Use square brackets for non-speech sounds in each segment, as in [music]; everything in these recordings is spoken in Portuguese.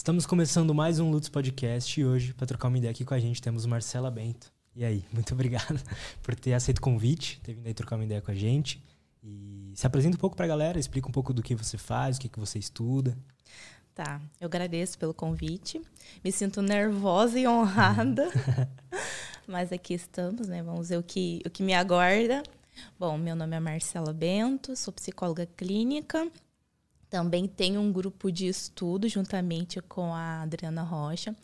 Estamos começando mais um Lutz Podcast e hoje, para trocar uma ideia aqui com a gente, temos Marcela Bento. E aí, [laughs] muito obrigado por ter aceito o convite, ter vindo aí trocar uma ideia com a gente. E se apresenta um pouco para a galera, explica um pouco do que você faz, o que, que você estuda. Tá, eu agradeço pelo convite. Me sinto nervosa e honrada. [laughs] [laughs] Mas aqui estamos, né? Vamos ver o que, o que me aguarda. Bom, meu nome é Marcela Bento, sou psicóloga clínica. Também tenho um grupo de estudo juntamente com a Adriana Rocha.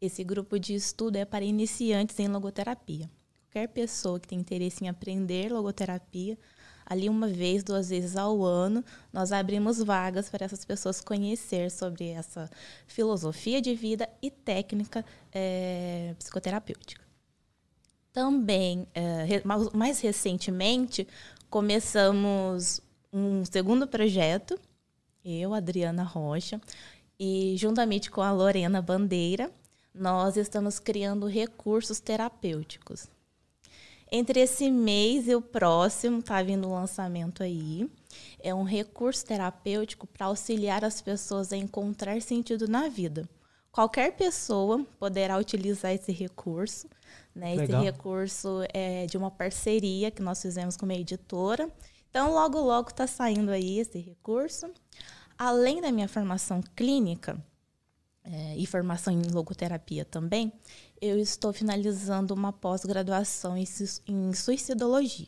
Esse grupo de estudo é para iniciantes em logoterapia. Qualquer pessoa que tem interesse em aprender logoterapia, ali uma vez, duas vezes ao ano, nós abrimos vagas para essas pessoas conhecer sobre essa filosofia de vida e técnica é, psicoterapêutica. Também, é, mais recentemente, começamos um segundo projeto, eu, Adriana Rocha, e juntamente com a Lorena Bandeira, nós estamos criando recursos terapêuticos. Entre esse mês e o próximo, está vindo o lançamento aí. É um recurso terapêutico para auxiliar as pessoas a encontrar sentido na vida. Qualquer pessoa poderá utilizar esse recurso. Né? Esse recurso é de uma parceria que nós fizemos com uma editora. Então, logo, logo está saindo aí esse recurso. Além da minha formação clínica, é, e formação em logoterapia também, eu estou finalizando uma pós-graduação em, em suicidologia,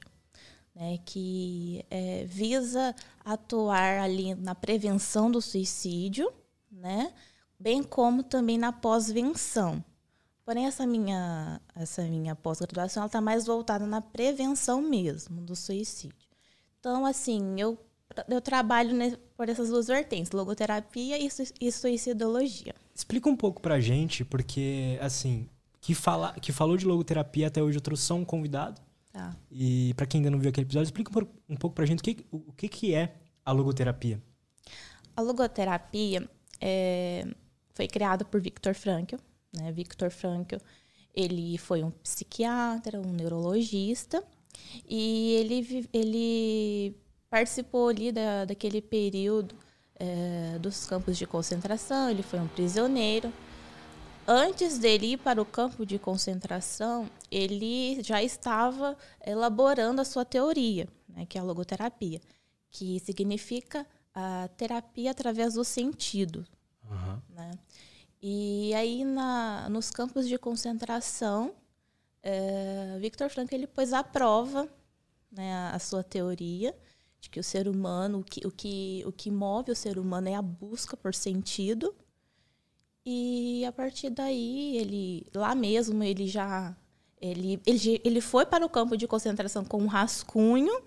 né, que é, visa atuar ali na prevenção do suicídio, né, bem como também na pós-venção. Porém, essa minha, essa minha pós-graduação está mais voltada na prevenção mesmo do suicídio. Então, assim, eu, eu trabalho por essas duas vertentes, logoterapia e, e suicidologia. Explica um pouco pra gente, porque, assim, que, fala, que falou de logoterapia até hoje, eu trouxe só um convidado. Tá. E para quem ainda não viu aquele episódio, explica um pouco pra gente o que, o que, que é a logoterapia. A logoterapia é, foi criada por Viktor Frankl. Né? Viktor Frankl, ele foi um psiquiatra, um neurologista, e ele, ele participou ali da, daquele período é, dos campos de concentração, ele foi um prisioneiro. Antes dele ir para o campo de concentração, ele já estava elaborando a sua teoria, né, que é a logoterapia, que significa a terapia através do sentido. Uhum. Né? E aí, na, nos campos de concentração, é, Victor Frankl ele pôs à prova né, a, a sua teoria de que o ser humano, o que, o, que, o que move o ser humano é a busca por sentido. E a partir daí, ele lá mesmo, ele já ele, ele, ele foi para o campo de concentração com um rascunho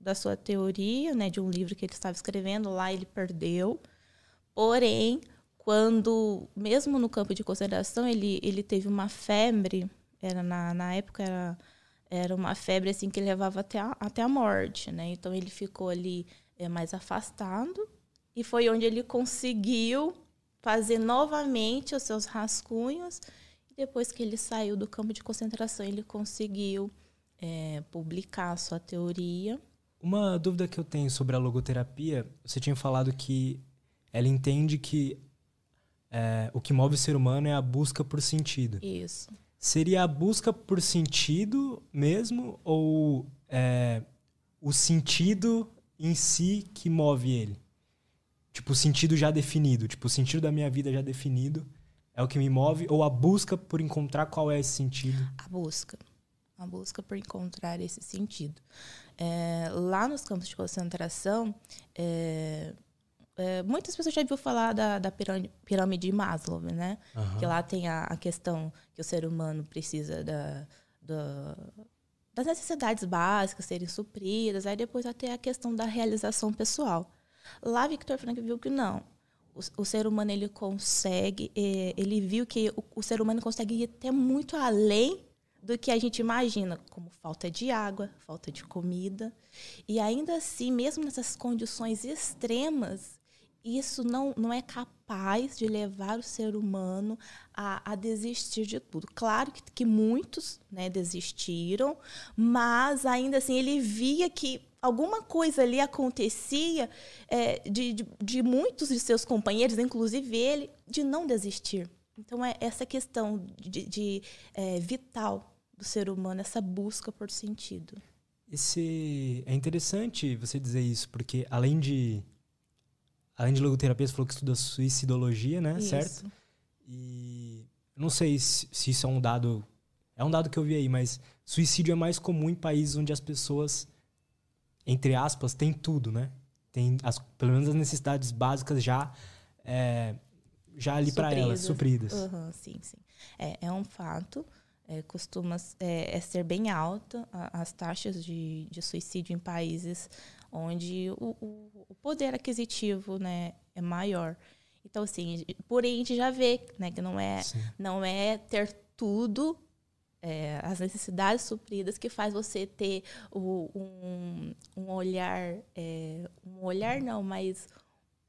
da sua teoria, né, de um livro que ele estava escrevendo, lá ele perdeu. Porém, quando, mesmo no campo de concentração, ele, ele teve uma febre, era na, na época era era uma febre assim que levava até a, até a morte, né? Então ele ficou ali é, mais afastado e foi onde ele conseguiu fazer novamente os seus rascunhos. E depois que ele saiu do campo de concentração, ele conseguiu é, publicar a sua teoria. Uma dúvida que eu tenho sobre a logoterapia, você tinha falado que ela entende que é, o que move o ser humano é a busca por sentido. Isso. Seria a busca por sentido mesmo ou é, o sentido em si que move ele? Tipo, o sentido já definido. Tipo, o sentido da minha vida já definido é o que me move ou a busca por encontrar qual é esse sentido? A busca. A busca por encontrar esse sentido. É, lá nos campos de concentração, é, é, muitas pessoas já viram falar da, da pirâmide de Maslow, né? Uhum. Que lá tem a, a, questão que o ser humano precisa da, da, das necessidades básicas serem supridas, aí depois até a questão da realização pessoal. Lá Victor Frank viu que não. O, o ser humano ele consegue, é, ele viu que o, o ser humano consegue ir até muito além do que a gente imagina, como falta de água, falta de comida. E ainda assim, mesmo nessas condições extremas, isso não, não é capaz de levar o ser humano a, a desistir de tudo. Claro que, que muitos né, desistiram, mas ainda assim ele via que alguma coisa ali acontecia é, de, de, de, muitos de seus companheiros, inclusive ele, de não desistir. Então, é essa questão de, de é, vital do ser humano, essa busca por sentido. Esse, é interessante você dizer isso, porque além de além de logoterapia, você falou que estuda suicidologia, né? Isso. Certo? E não sei se, se, isso é um dado. É um dado que eu vi aí, mas suicídio é mais comum em países onde as pessoas, entre aspas, têm tudo, né? Tem as, pelo menos as necessidades básicas já, é, já ali para elas, supridas. Uhum, sim, sim. É, é um fato. É, costuma é, é, ser bem alta as taxas de, de suicídio em países onde o, o, o poder aquisitivo né, é maior. Então, assim, porém a gente já vê né, que não é, não é ter tudo, é, as necessidades supridas, que faz você ter o, um, um olhar, é, um olhar não, mas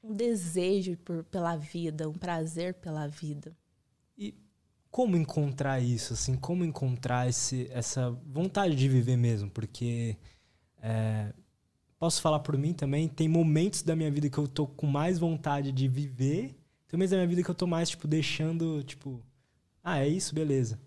um desejo por, pela vida, um prazer pela vida. E como encontrar isso, assim, como encontrar esse, essa vontade de viver mesmo? Porque é, posso falar por mim também, tem momentos da minha vida que eu tô com mais vontade de viver, tem momentos da minha vida que eu tô mais, tipo, deixando, tipo, ah, é isso, beleza.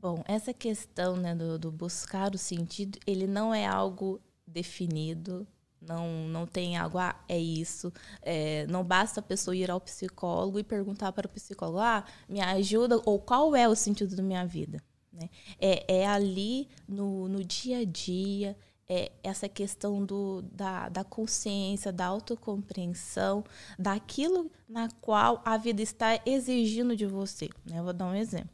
Bom, essa questão né, do, do buscar o sentido, ele não é algo definido, não, não tem algo, ah, é isso. É, não basta a pessoa ir ao psicólogo e perguntar para o psicólogo, ah, me ajuda, ou qual é o sentido da minha vida. Né? É, é ali no, no dia a dia, é essa questão do, da, da consciência, da autocompreensão, daquilo na qual a vida está exigindo de você. Né? Eu vou dar um exemplo.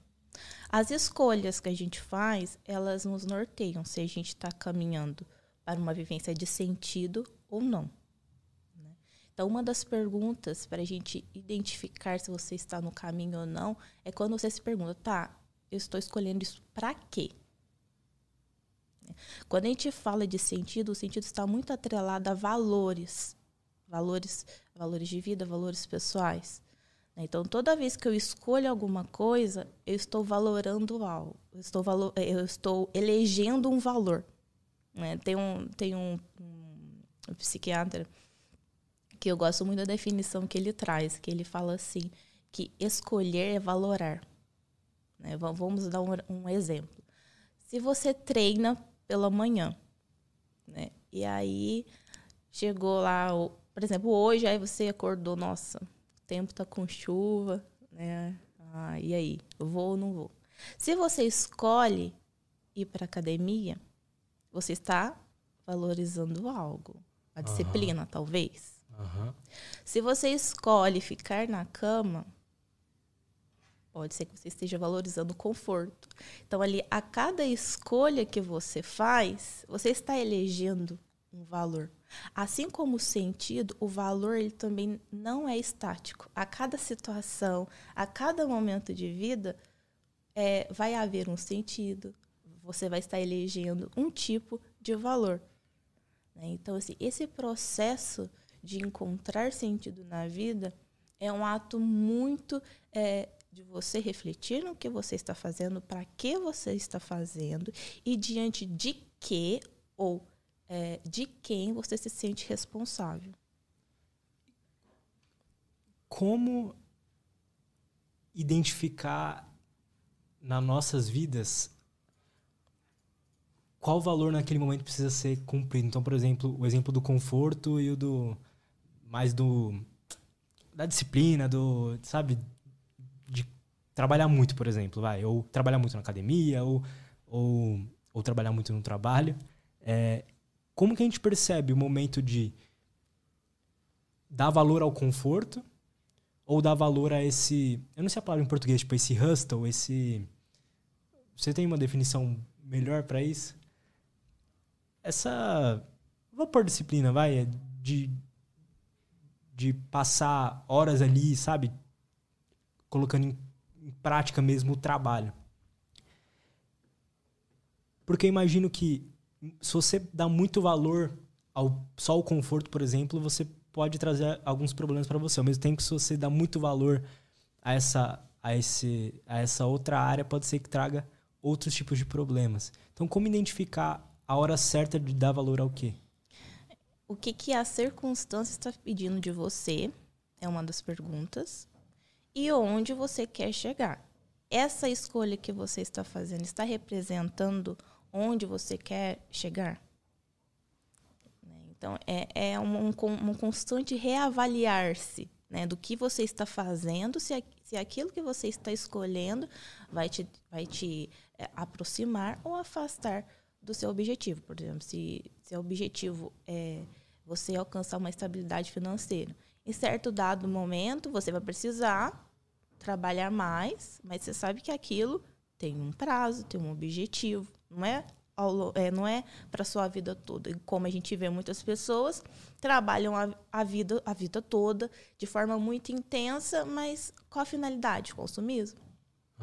As escolhas que a gente faz, elas nos norteiam se a gente está caminhando para uma vivência de sentido ou não. Né? Então, uma das perguntas para a gente identificar se você está no caminho ou não é quando você se pergunta, tá, eu estou escolhendo isso para quê? Quando a gente fala de sentido, o sentido está muito atrelado a valores, valores, valores de vida, valores pessoais. Então, toda vez que eu escolho alguma coisa, eu estou valorando algo, eu estou, valor, eu estou elegendo um valor. Né? Tem, um, tem um, um, psiquiatra que eu gosto muito da definição que ele traz, que ele fala assim, que escolher é valorar. Né? Vamos dar um, um, exemplo. Se você treina pela manhã, né? e aí chegou lá, por exemplo, hoje, aí você acordou, nossa, o tempo tá com chuva, né? Ah, e aí, vou ou não vou? Se você escolhe ir para academia, você está valorizando algo, a disciplina, uhum. talvez. Uhum. Se você escolhe ficar na cama, Pode ser que você esteja valorizando o conforto. Então, ali, a cada escolha que você faz, você está elegendo um valor. Assim como o sentido, o valor ele também não é estático. A cada situação, a cada momento de vida, é, vai haver um sentido. Você vai estar elegendo um tipo de valor. Né? Então, assim, esse processo de encontrar sentido na vida é um ato muito é, de você refletir no que você está fazendo, para que você está fazendo e diante de que ou é, de quem você se sente responsável. Como identificar nas nossas vidas qual valor naquele momento precisa ser cumprido? Então, por exemplo, o exemplo do conforto e o do mais do da disciplina, do, sabe, trabalhar muito, por exemplo, vai, ou trabalhar muito na academia, ou, ou, ou trabalhar muito no trabalho. É, como que a gente percebe o momento de dar valor ao conforto ou dar valor a esse, eu não sei a palavra em português, tipo esse hustle, esse você tem uma definição melhor para isso? Essa vou pôr disciplina, vai, é de de passar horas ali, sabe, colocando em em prática mesmo o trabalho. Porque eu imagino que se você dá muito valor ao, só o conforto, por exemplo, você pode trazer alguns problemas para você. Ao mesmo tempo que se você dá muito valor a essa, a, esse, a essa outra área, pode ser que traga outros tipos de problemas. Então, como identificar a hora certa de dar valor ao quê? O que, que a circunstância está pedindo de você é uma das perguntas. E onde você quer chegar. Essa escolha que você está fazendo está representando onde você quer chegar? Então, é, é um, um constante reavaliar-se né, do que você está fazendo, se, se aquilo que você está escolhendo vai te, vai te é, aproximar ou afastar do seu objetivo. Por exemplo, se seu objetivo é você alcançar uma estabilidade financeira. Em certo dado momento, você vai precisar trabalhar mais, mas você sabe que aquilo tem um prazo, tem um objetivo, não é é, não é para sua vida toda. E como a gente vê muitas pessoas trabalham a, a, vida a vida toda de forma muito intensa, mas qual a finalidade? Consumismo.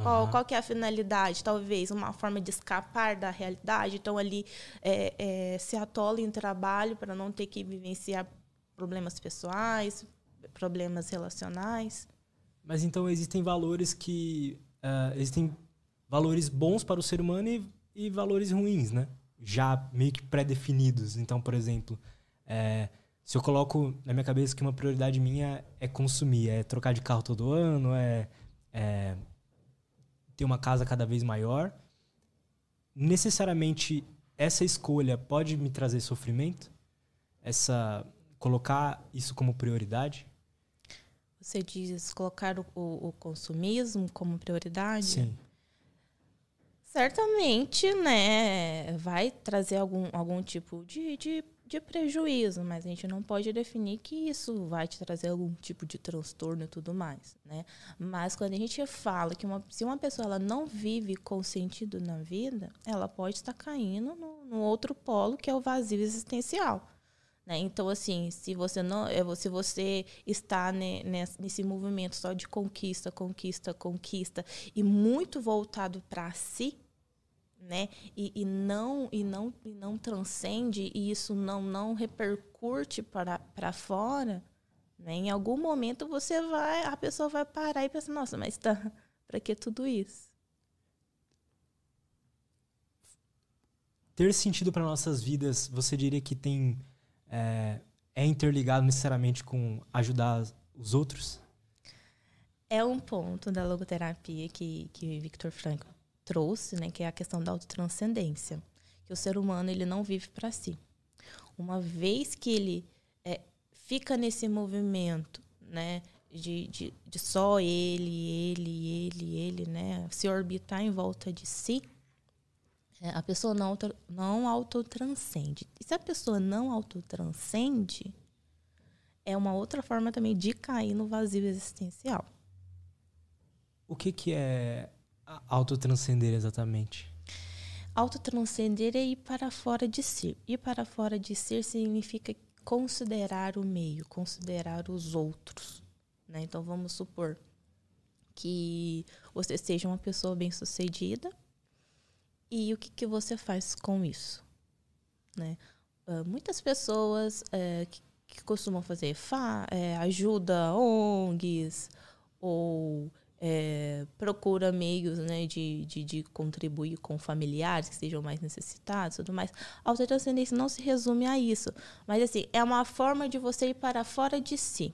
Qual, qual que é a finalidade? Talvez uma forma de escapar da realidade. Então, ali é, é, se atola em trabalho para não ter que vivenciar problemas pessoais, problemas relacionais. Mas então existem valores que. Uh, existem valores bons para o ser humano e e valores ruins, né? Já meio que pré-definidos. Então, por exemplo, é, se eu coloco na minha cabeça que uma prioridade minha é consumir, é trocar de carro todo ano, é, é ter uma casa cada vez maior, necessariamente essa escolha pode me trazer sofrimento? Essa colocar isso como prioridade? Você diz colocar o, o, o consumismo como prioridade? Sim certamente, né, vai trazer algum, algum tipo de, de, de, prejuízo, mas a gente não pode definir que isso vai te trazer algum tipo de transtorno e tudo mais, né? Mas quando a gente fala que uma, se uma pessoa ela não vive com sentido na vida, ela pode estar caindo no, no outro polo, que é o vazio existencial. Né? Então, assim, se você não, é, se você está nesse movimento só de conquista, conquista, conquista e muito voltado para si, né? E, e, não e não e não transcende e isso não não repercute para para fora, né? Em algum momento você vai, a pessoa vai parar e pensar, nossa, mas tá para que tudo isso? Ter sentido para nossas vidas, você diria que tem é, é interligado necessariamente com ajudar os outros? É um ponto da logoterapia que que Victor Frankl trouxe, né, que é a questão da autotranscendência, que o ser humano ele não vive para si. Uma vez que ele é, fica nesse movimento, né, de, de, de, só ele, ele, ele, ele, né, se orbitar em volta de si, é, a pessoa não, não autotranscende. E se a pessoa não autotranscende, é uma outra forma também de cair no vazio existencial. O que, que é Autotranscender, exatamente. Autotranscender é ir para fora de si. Ir para fora de si significa considerar o meio, considerar os outros. Né? Então, vamos supor que você seja uma pessoa bem-sucedida e o que, que você faz com isso? Né? Uh, muitas pessoas uh, que, que, costumam fazer fa uh, ajuda ONGs ou é, procura meios né, de, de, de, contribuir com familiares que sejam mais necessitados tudo mais. A autotranscendência não se resume a isso, mas assim, é uma forma de você ir para fora de si.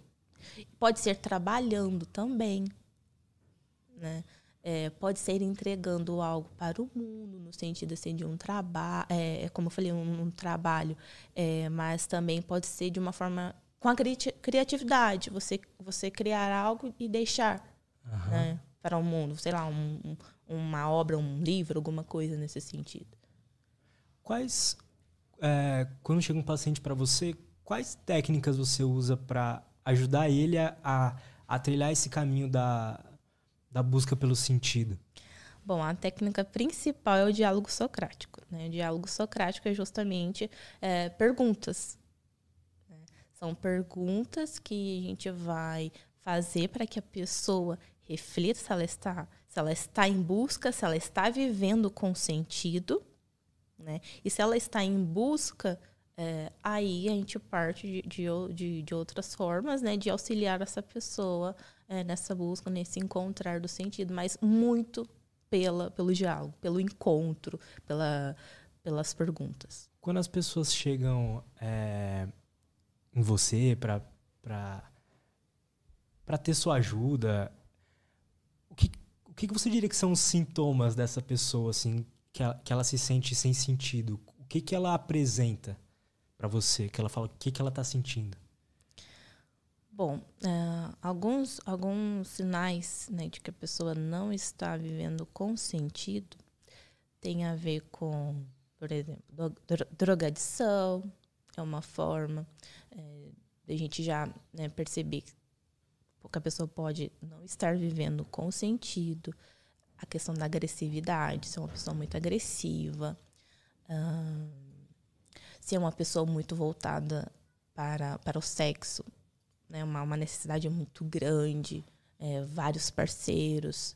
Pode ser trabalhando também, né? É, pode ser entregando algo para o mundo, no sentido assim, de um trabalho, é, como eu falei, um, um trabalho, é, mas também pode ser de uma forma com a cri criatividade, você, você criar algo e deixar uhum. né, para o mundo, sei lá, um, um, uma obra, um livro, alguma coisa nesse sentido. Quais, é, quando chega um paciente para você, quais técnicas você usa para ajudar ele a, a, a, trilhar esse caminho da, da busca pelo sentido? Bom, a técnica principal é o diálogo socrático. Né? O diálogo socrático é justamente é, perguntas. Né? São perguntas que a gente vai fazer para que a pessoa reflita se ela está, se ela está em busca, se ela está vivendo com sentido, né? E se ela está em busca é, aí a gente parte de, de, de, outras formas, né? De auxiliar essa pessoa é, nessa busca, nesse encontrar do sentido, mas muito pela, pelo diálogo, pelo encontro, pela, pelas perguntas. Quando as pessoas chegam é, em você para para ter sua ajuda, o que, o que você diria que são os sintomas dessa pessoa, assim, que ela, que ela se sente sem sentido? O que, que ela apresenta para você? Que ela fala, o que, que ela está sentindo? Bom, uh, alguns, alguns sinais né, de que a pessoa não está vivendo com sentido tem a ver com, por exemplo, drogadição, é uma forma é, de a gente já né, perceber que a pessoa pode não estar vivendo com sentido, a questão da agressividade, se é uma pessoa muito agressiva, se é uma pessoa muito voltada para, para o sexo, né, uma, uma necessidade muito grande, é, vários parceiros.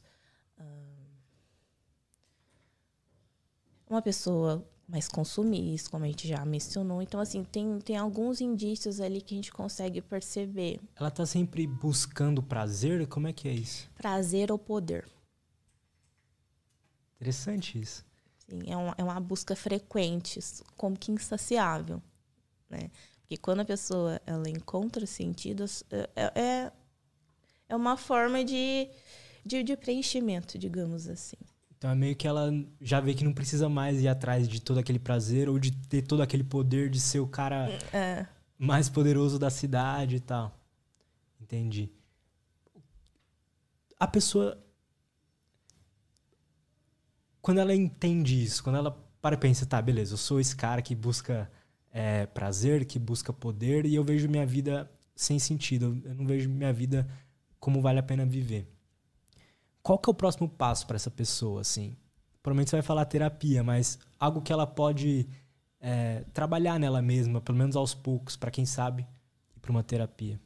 uma pessoa mais consumista, como a gente já mencionou. Então, assim, tem, tem alguns indícios ali que a gente consegue perceber. Ela está sempre buscando prazer? Como é que é isso? Prazer ou poder. Interessante isso. Sim, é uma, é uma busca frequente, como que insaciável, né? Porque quando a pessoa ela encontra sentidos, é, é, é, é uma forma de, de, de preenchimento, digamos assim. Então é meio que ela já vê que não precisa mais ir atrás de todo aquele prazer ou de ter todo aquele poder de ser o cara é. mais poderoso da cidade e tal. Entendi. A pessoa. Quando ela entende isso, quando ela para e pensa, tá, beleza, eu sou esse cara que busca é, prazer, que busca poder e eu vejo minha vida sem sentido. Eu não vejo minha vida como vale a pena viver qual que é o próximo passo para essa pessoa, assim? Provavelmente você vai falar terapia, mas algo que ela pode é, trabalhar nela mesma, pelo menos aos poucos, para quem sabe, ir para uma terapia.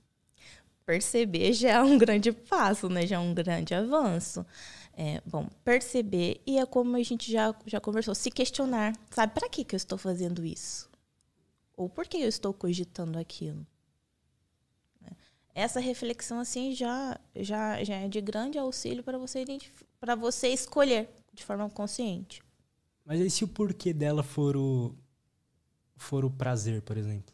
Perceber já é um grande passo, né? Já é um grande avanço. É, bom, perceber e é como a gente já, já conversou, se questionar, sabe? Para que, que eu estou fazendo isso? Ou por que eu estou cogitando aquilo? Essa reflexão assim já já já é de grande auxílio para você para você escolher de forma consciente. Mas aí se o porquê dela for o for o prazer, por exemplo.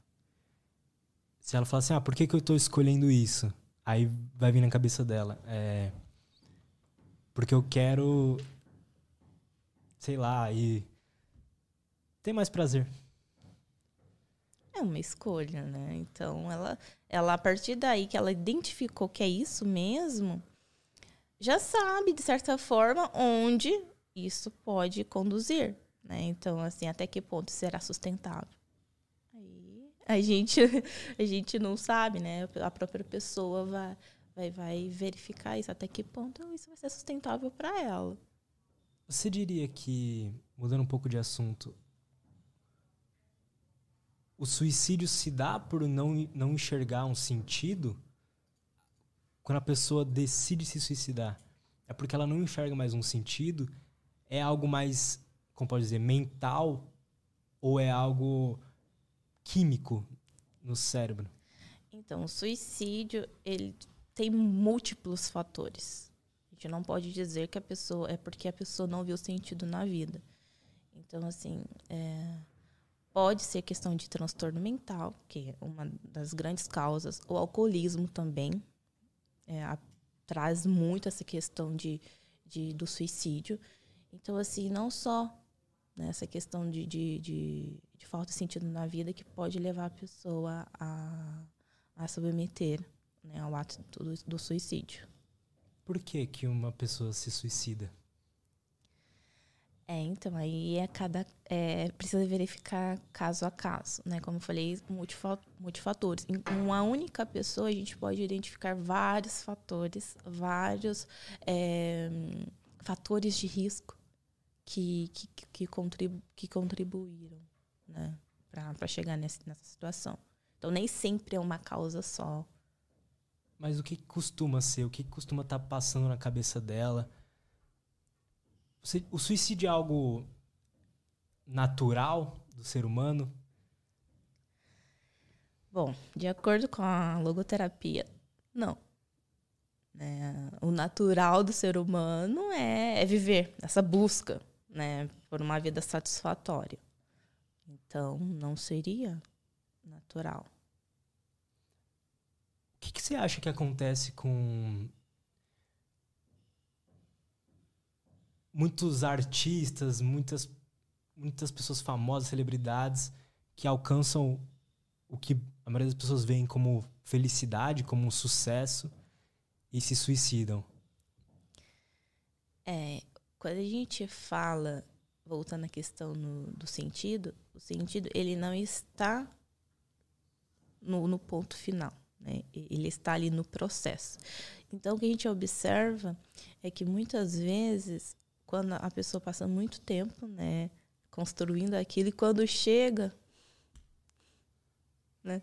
Se ela falar assim: "Ah, por que que eu estou escolhendo isso?" Aí vai vir na cabeça dela, é porque eu quero sei lá, e ter mais prazer. É uma escolha, né? Então, ela, ela a partir daí que ela identificou que é isso mesmo, já sabe, de certa forma, onde isso pode conduzir, né? Então, assim, até que ponto será sustentável? Aí a gente, [laughs] a gente não sabe, né? A própria pessoa vai, vai, vai verificar isso, até que ponto isso vai ser sustentável para ela. Você diria que, mudando um pouco de assunto, o suicídio se dá por não, não enxergar um sentido quando a pessoa decide se suicidar. É porque ela não enxerga mais um sentido? É algo mais, como pode dizer, mental? Ou é algo químico no cérebro? Então, o suicídio, ele tem múltiplos fatores. A gente não pode dizer que a pessoa é porque a pessoa não viu sentido na vida. Então, assim, é, Pode ser questão de transtorno mental, que é uma das grandes causas. O alcoolismo também é, a, traz muito essa questão de, de, do suicídio. Então, assim, não só né, essa questão de, de, de, de, falta de sentido na vida que pode levar a pessoa a, a submeter né, ao ato do, do suicídio. Por que, que uma pessoa se suicida? É, então, aí é cada. É, precisa verificar caso a caso, né? Como eu falei, multifatores. Em uma única pessoa, a gente pode identificar vários fatores, vários é, fatores de risco que, que, que, contribu que contribuíram né? para chegar nesse, nessa situação. Então, nem sempre é uma causa só. Mas o que costuma ser? O que costuma estar tá passando na cabeça dela? O suicídio é algo natural do ser humano? Bom, de acordo com a logoterapia, não. É, o natural do ser humano é, é, viver essa busca né, por uma vida satisfatória. Então, não seria natural. O que, que você acha que acontece com muitos artistas, muitas, muitas pessoas famosas, celebridades, que alcançam o que a maioria das pessoas veem como felicidade, como um sucesso, e se suicidam. É, quando a gente fala, voltando à questão no, do sentido, o sentido ele não está no, no ponto final, né? ele está ali no processo. Então, o que a gente observa é que muitas vezes, quando a pessoa passa muito tempo né, construindo aquilo, e quando chega, né,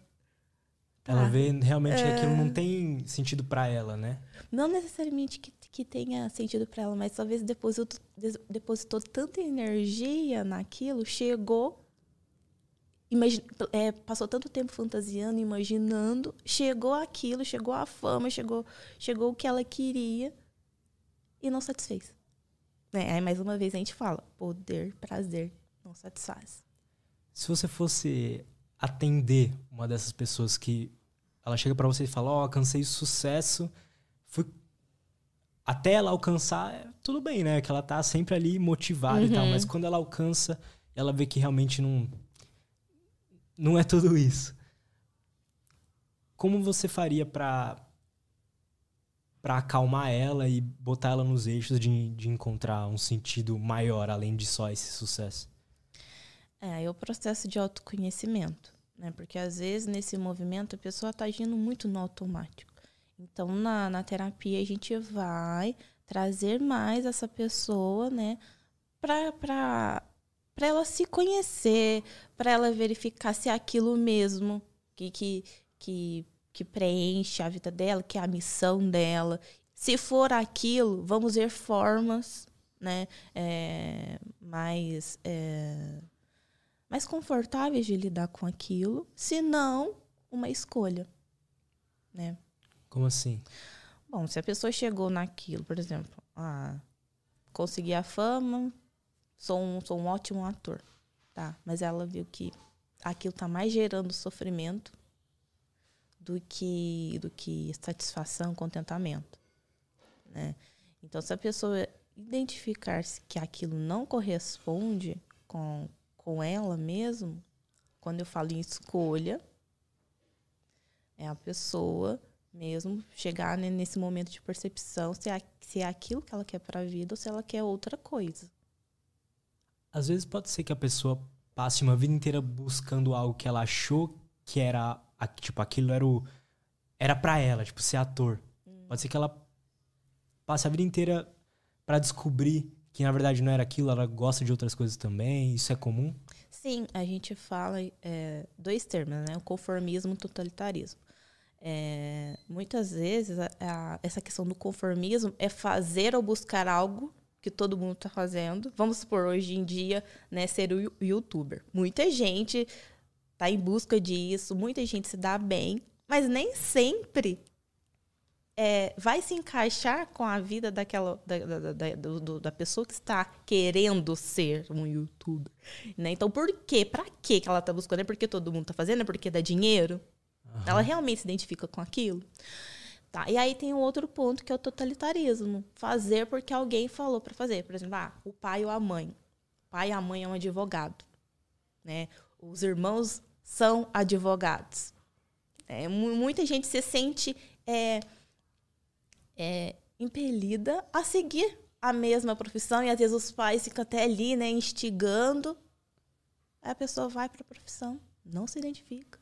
ela ah, vê realmente é... que aquilo não tem sentido para ela, né? Não necessariamente que, que tenha sentido para ela, mas talvez depositou, depositou tanta energia naquilo, chegou, é, passou tanto tempo fantasiando, imaginando, chegou aquilo, chegou a fama, chegou, chegou o que ela queria e não satisfez. É, aí mais uma vez a gente fala, poder, prazer, não satisfaz. Se você fosse atender uma dessas pessoas que ela chega para você e fala: Ó, oh, alcancei sucesso, fui até ela alcançar, é tudo bem, né? Que ela tá sempre ali motivada uhum. e tal, mas uhum. quando ela alcança, ela vê que realmente não não é tudo isso. Como você faria para para acalmar ela e botar ela nos eixos de, de encontrar um sentido maior além de só esse sucesso? É, é o processo de autoconhecimento, né? Porque às vezes nesse movimento a pessoa está agindo muito no automático. Então na, na terapia a gente vai trazer mais essa pessoa, né? Para para ela se conhecer, para ela verificar se é aquilo mesmo que, que, que, que preenche a vida dela, que é a missão dela. Se for aquilo, vamos ver formas né, é, mais é, mais confortáveis de lidar com aquilo, se não uma escolha, né? Como assim? Bom, se a pessoa chegou naquilo, por exemplo, ah, consegui a fama, sou um, sou um ótimo ator, tá? Mas ela viu que aquilo tá mais gerando sofrimento do que do que satisfação, contentamento, né? Então, se a pessoa identificar se que aquilo não corresponde com com ela mesmo, quando eu falo em escolha, é a pessoa mesmo chegar nesse momento de percepção se é, se é aquilo que ela quer para a vida ou se ela quer outra coisa. Às vezes pode ser que a pessoa passe uma vida inteira buscando algo que ela achou que era tipo aquilo era o era para ela, tipo ser ator. Hum. Pode ser que ela passe a vida inteira para descobrir que na verdade não era aquilo, ela gosta de outras coisas também. Isso é comum? Sim, a gente fala é, dois termos, né? O conformismo e o totalitarismo. É, muitas vezes a, a, essa questão do conformismo é fazer ou buscar algo que todo mundo está fazendo. Vamos supor, hoje em dia, né, ser o youtuber. Muita gente está em busca disso, muita gente se dá bem, mas nem sempre é, vai se encaixar com a vida daquela da, da, da, do, da pessoa que está querendo ser um youtuber. Né? Então, por quê? Pra quê que ela está buscando? É porque todo mundo está fazendo? É porque dá dinheiro? Uhum. Ela realmente se identifica com aquilo? Tá. E aí tem um outro ponto que é o totalitarismo. Fazer porque alguém falou para fazer. Por exemplo, ah, o pai ou a mãe. O pai e a mãe é um advogado. Né? Os irmãos são advogados. É, muita gente se sente... É, é, impelida a seguir a mesma profissão e às vezes os pais ficam até ali, né, instigando. Aí a pessoa vai para a profissão, não se identifica.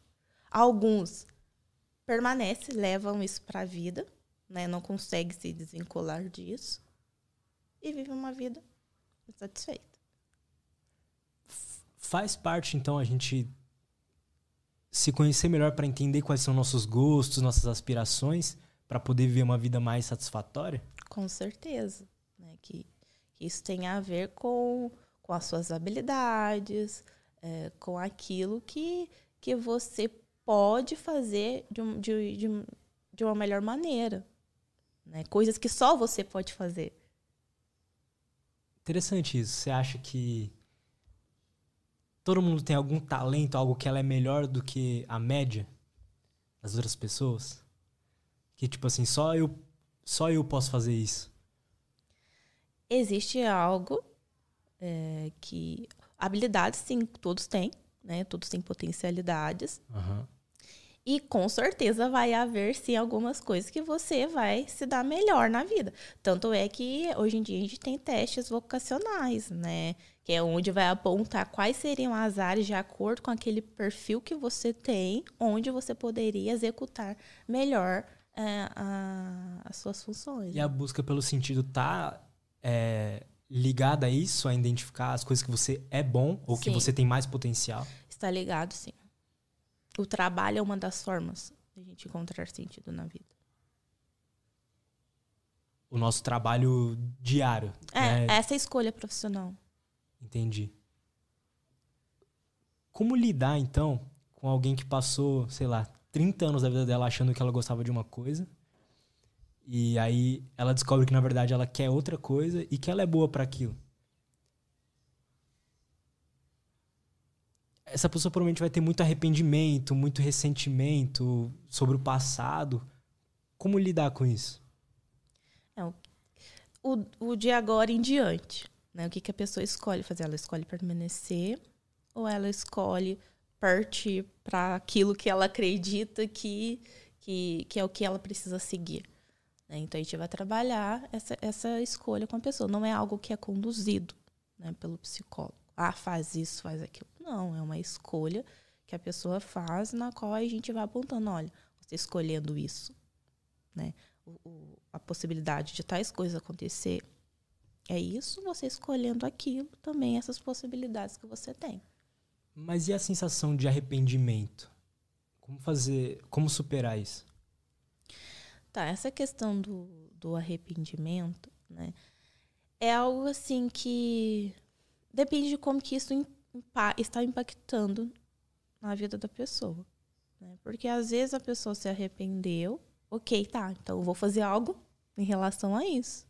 Alguns permanecem, levam isso para a vida, né, não conseguem se desvincular disso e vivem uma vida satisfeita. Faz parte então a gente se conhecer melhor para entender quais são nossos gostos, nossas aspirações para poder viver uma vida mais satisfatória? Com certeza. Né? Que, que isso tem a ver com, com as suas habilidades, é, com aquilo que, que você pode fazer de, um, de, de, de uma melhor maneira. Né? Coisas que só você pode fazer. Interessante isso. Você acha que todo mundo tem algum talento, algo que ela é melhor do que a média das outras pessoas? Que tipo assim, só eu só eu posso fazer isso. Existe algo é, que habilidades sim, todos têm, né? Todos têm potencialidades. Uhum. E com certeza vai haver sim algumas coisas que você vai se dar melhor na vida. Tanto é que hoje em dia a gente tem testes vocacionais, né? Que é onde vai apontar quais seriam as áreas de acordo com aquele perfil que você tem, onde você poderia executar melhor é, a, as suas funções. E a busca pelo sentido tá é, ligada a isso, a identificar as coisas que você é bom ou sim. que você tem mais potencial? Está ligado, sim o trabalho é uma das formas de a gente encontrar sentido na vida. O nosso trabalho diário. É, né? essa é escolha profissional. Entendi. Como lidar, então, com alguém que passou, sei lá, 30 anos da vida dela achando que ela gostava de uma coisa e aí ela descobre que na verdade ela quer outra coisa e que ela é boa para aquilo? Essa pessoa provavelmente vai ter muito arrependimento, muito ressentimento sobre o passado. Como lidar com isso? É, o, o de agora em diante. Né? O que, que a pessoa escolhe fazer? Ela escolhe permanecer ou ela escolhe partir para aquilo que ela acredita que, que, que é o que ela precisa seguir? Né? Então a gente vai trabalhar essa, essa escolha com a pessoa. Não é algo que é conduzido né, pelo psicólogo ah, faz isso, faz aquilo. Não, é uma escolha que a pessoa faz na qual a gente vai apontando, olha, você escolhendo isso, né? O, o, a possibilidade de tais coisas acontecer é isso, você escolhendo aquilo, também essas possibilidades que você tem. Mas e a sensação de arrependimento? Como fazer, como superar isso? Tá, essa questão do, do arrependimento, né? É algo assim que depende de como que isso está impactando na vida da pessoa. Né? Porque às vezes a pessoa se arrependeu, ok, tá, então eu vou fazer algo em relação a isso.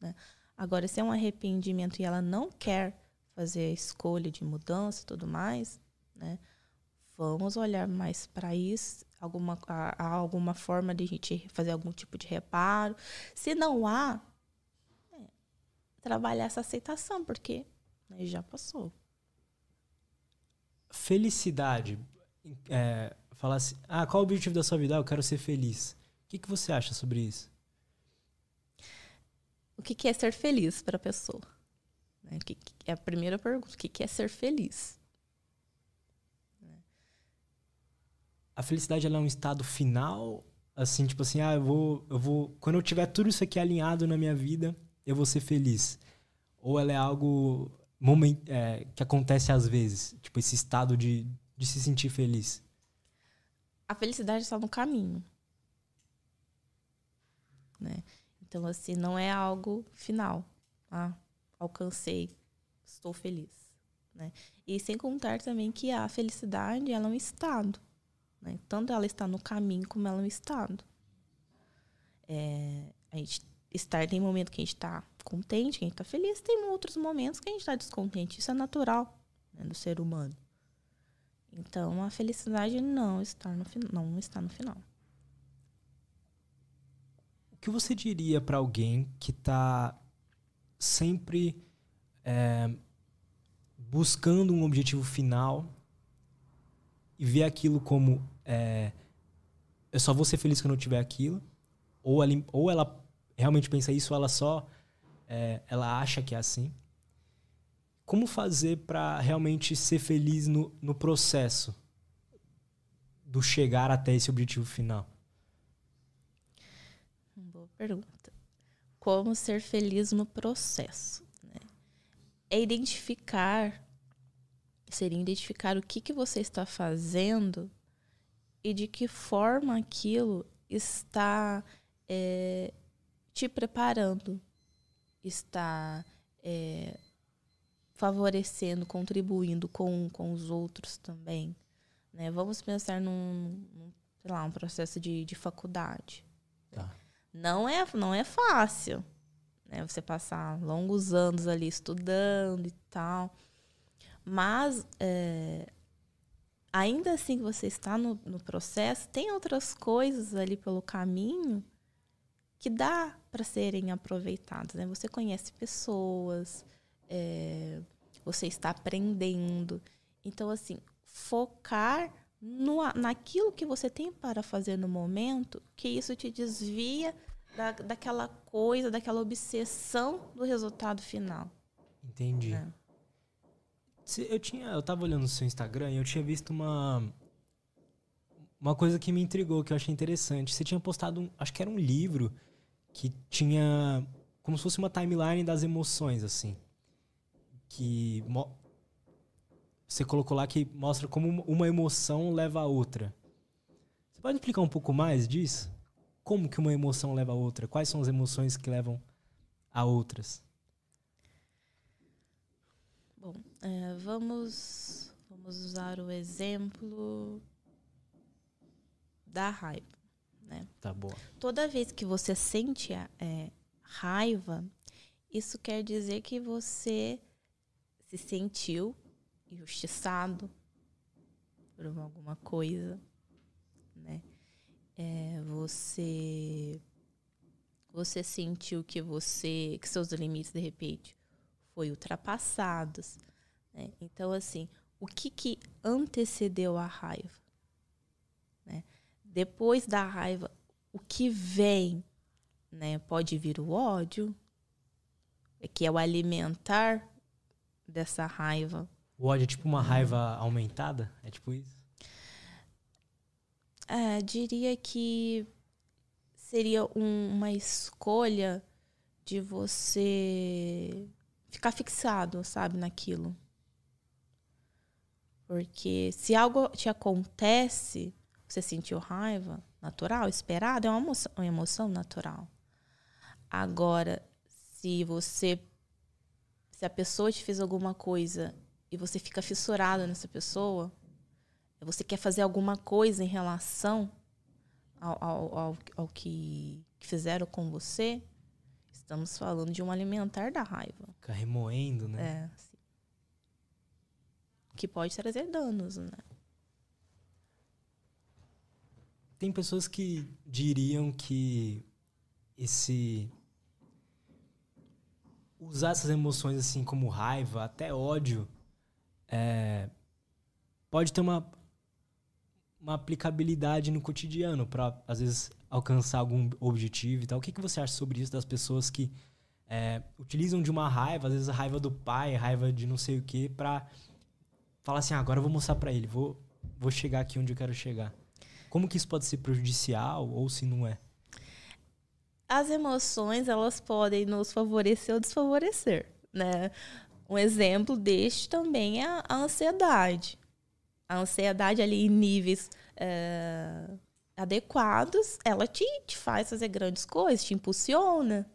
Né? Agora, se é um arrependimento e ela não quer fazer a escolha de mudança e tudo mais, né? Vamos olhar mais para isso, alguma, alguma forma de a gente fazer algum tipo de reparo. Se não há, é, trabalhar essa aceitação, porque né? Já passou. Felicidade. É, falar assim, ah, qual o objetivo da sua vida? Ah, eu quero ser feliz. O que, que você acha sobre isso? O que, que é ser feliz para a pessoa? Né? É a primeira pergunta. O que, que é ser feliz? A felicidade é um estado final, assim, tipo assim, ah, eu vou, eu vou, quando eu tiver tudo isso aqui alinhado na minha vida, eu vou ser feliz. Ou ela é algo moment, é, que acontece às vezes? Tipo, esse estado de, de se sentir feliz. A felicidade está no caminho. Né? Então, assim, não é algo final. Ah, alcancei, estou feliz. Né? E sem contar também que a felicidade ela é um estado. Né? Tanto ela está no caminho como ela é um estado. É, a gente estar tem momento que a gente está contente, que a gente está feliz, tem outros momentos que a gente está descontente. Isso é natural né, do ser humano. Então a felicidade não está no, não está no final. O que você diria para alguém que está sempre é, buscando um objetivo final e vê aquilo como é, eu só vou ser feliz quando eu tiver aquilo, ou ela, ou ela realmente pensa isso, ou ela só é, ela acha que é assim. Como fazer para realmente ser feliz no, no processo do chegar até esse objetivo final? Boa pergunta. Como ser feliz no processo? Né? É identificar, seria identificar o que, que você está fazendo e de que forma aquilo está é, te preparando está é, favorecendo, contribuindo com, com os outros também. Né? Vamos pensar num, num sei lá, um processo de, de faculdade. Tá. Não é, não é fácil, né? Você passar longos anos ali estudando e tal. Mas, é, ainda assim que você está no, no processo, tem outras coisas ali pelo caminho que dá para serem aproveitadas. Né? Você conhece pessoas, é, você está aprendendo. Então, assim, focar no, naquilo que você tem para fazer no momento, que isso te desvia da, daquela coisa, daquela obsessão do resultado final. Entendi. É. Eu tinha, eu tava olhando o seu Instagram e eu tinha visto uma uma coisa que me intrigou, que eu achei interessante. Você tinha postado, um, acho que era um livro que tinha como se fosse uma timeline das emoções assim, que você colocou lá que mostra como uma emoção leva a outra. Você pode explicar um pouco mais disso? Como que uma emoção leva a outra? Quais são as emoções que levam a outras? Bom, é, vamos, vamos usar o exemplo da raiva. Né? Tá boa. Toda vez que você sente é, raiva, isso quer dizer que você se sentiu injustiçado por alguma coisa, né? É, você você sentiu que você que seus limites de repente foi ultrapassados, né? Então assim, o que que antecedeu a raiva? Depois da raiva, o que vem, né? Pode vir o ódio, que é o alimentar dessa raiva, o ódio é tipo uma raiva aumentada? É tipo isso? É, diria que seria um, uma escolha de você ficar fixado, sabe, naquilo. Porque se algo te acontece, você sentiu raiva, natural, esperado, é uma emoção, uma emoção natural. Agora, se você se a pessoa te fez alguma coisa e você fica fissurado nessa pessoa, você quer fazer alguma coisa em relação ao, ao, ao, ao que fizeram com você, estamos falando de um alimentar da raiva. Fica remoendo, né? É. Sim. Que pode trazer danos, né? Tem pessoas que diriam que esse usar essas emoções assim como raiva, até ódio, é, pode ter uma, uma aplicabilidade no cotidiano para, às vezes, alcançar algum objetivo e tal. O que, que você acha sobre isso das pessoas que é, utilizam de uma raiva, às vezes a raiva do pai, raiva de não sei o que, para falar assim, ah, agora eu vou mostrar para ele, vou, vou chegar aqui onde eu quero chegar. Como que isso pode ser prejudicial ou se não é? As emoções, elas podem nos favorecer ou desfavorecer, né? Um exemplo deste também é a ansiedade. A ansiedade ali em níveis é, adequados, ela te, te faz fazer grandes coisas, te impulsiona.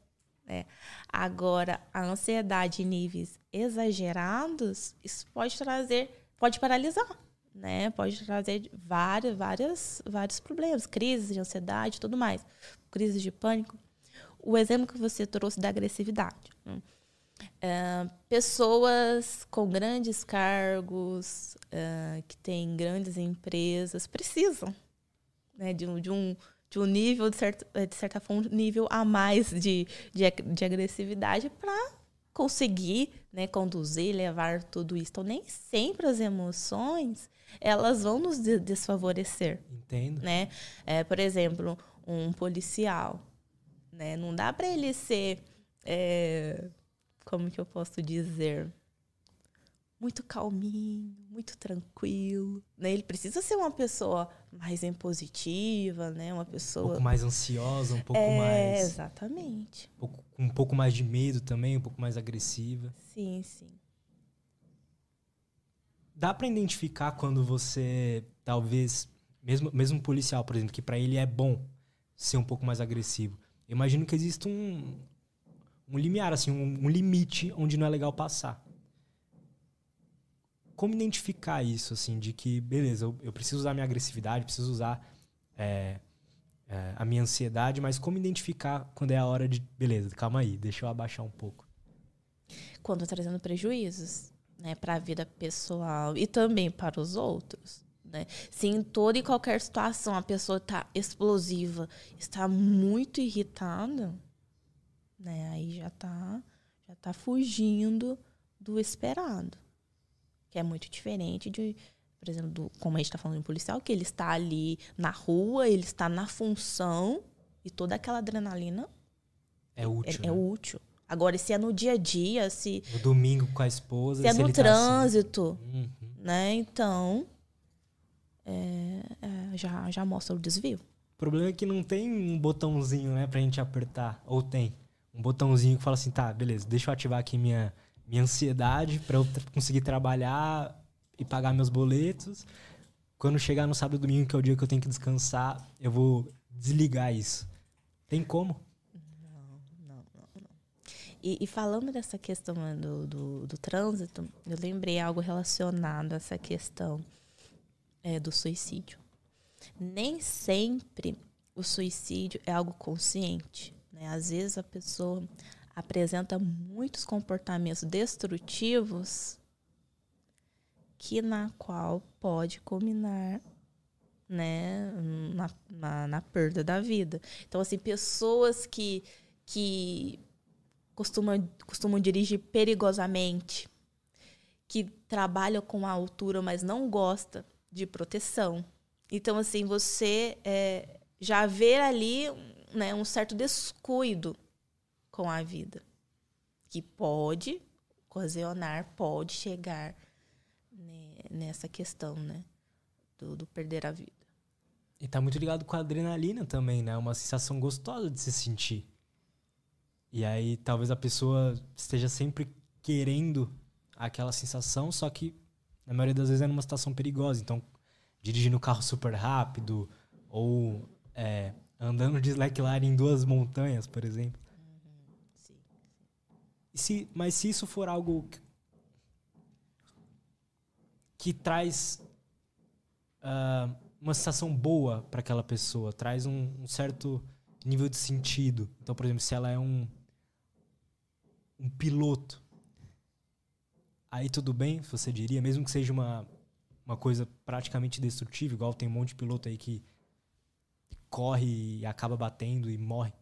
Né? Agora, a ansiedade em níveis exagerados, isso pode trazer, pode paralisar, né? Pode trazer vários, vários, vários problemas, crises de ansiedade, tudo mais, crises de pânico. O exemplo que você trouxe da agressividade. Né? Uh, pessoas com grandes cargos, uh, que têm grandes empresas, precisam né, de, um, de, um, de um nível, de, certo, de certa forma, um nível a mais de, de, de agressividade para conseguir né, conduzir, levar tudo isso. Então, nem sempre as emoções elas vão nos desfavorecer. Entendo. Né? É, por exemplo, um policial. Né? Não dá para ele ser. É, como que eu posso dizer? Muito calminho, muito tranquilo. Né? Ele precisa ser uma pessoa mais impositiva, né? Uma pessoa. Um pouco mais ansiosa, um pouco é, mais. Exatamente. Um pouco, um pouco mais de medo também, um pouco mais agressiva. Sim, sim. Dá para identificar quando você, talvez, mesmo, mesmo um policial, por exemplo, que para ele é bom ser um pouco mais agressivo. Eu imagino que existe um, um limiar, assim, um, um limite onde não é legal passar. Como identificar isso, assim, de que, beleza, eu, eu preciso usar minha agressividade, preciso usar é, é, a minha ansiedade, mas como identificar quando é a hora de, beleza, calma aí, deixa eu abaixar um pouco. Quando tá trazendo prejuízos, né, para a vida pessoal e também para os outros. Né? Se em toda e qualquer situação a pessoa está explosiva, está muito irritada, né, aí já está já tá fugindo do esperado. Que é muito diferente de, por exemplo, do, como a gente está falando em policial, que ele está ali na rua, ele está na função e toda aquela adrenalina é útil. É, é né? é útil. Agora, se é no dia a dia, se. No domingo com a esposa. Se é no trânsito. Tá assim. uhum. Né? Então. É, é, já, já mostra o desvio. O problema é que não tem um botãozinho, né, pra gente apertar. Ou tem. Um botãozinho que fala assim, tá, beleza, deixa eu ativar aqui minha, minha ansiedade para eu conseguir trabalhar e pagar meus boletos. Quando chegar no sábado e domingo, que é o dia que eu tenho que descansar, eu vou desligar isso. Tem como? E, e, falando dessa questão né, do, do, do, trânsito, eu lembrei algo relacionado a essa questão é, do suicídio. Nem sempre o suicídio é algo consciente. Né? Às vezes a pessoa apresenta muitos comportamentos destrutivos que na qual pode culminar né, na, na, na perda da vida. Então, assim, pessoas que, que costumam, costumam dirigir perigosamente, que trabalham com a altura, mas não gosta de proteção. Então, assim, você é, já vê ali né, um certo descuido com a vida, que pode ocasionar, pode chegar né, nessa questão, né, do, do perder a vida. E tá muito ligado com a adrenalina também, né? Uma sensação gostosa de se sentir. E aí talvez a pessoa esteja sempre querendo aquela sensação, só que na maioria das vezes é numa situação perigosa. Então, dirigindo o carro super rápido ou é, andando de slackline em duas montanhas, por exemplo. Se, mas se isso for algo que, que traz uh, uma sensação boa para aquela pessoa, traz um, um certo nível de sentido. Então, por exemplo, se ela é um um piloto, aí tudo bem, você diria, mesmo que seja uma, uma coisa praticamente destrutiva, igual tem um monte de piloto aí que corre e acaba batendo e morre.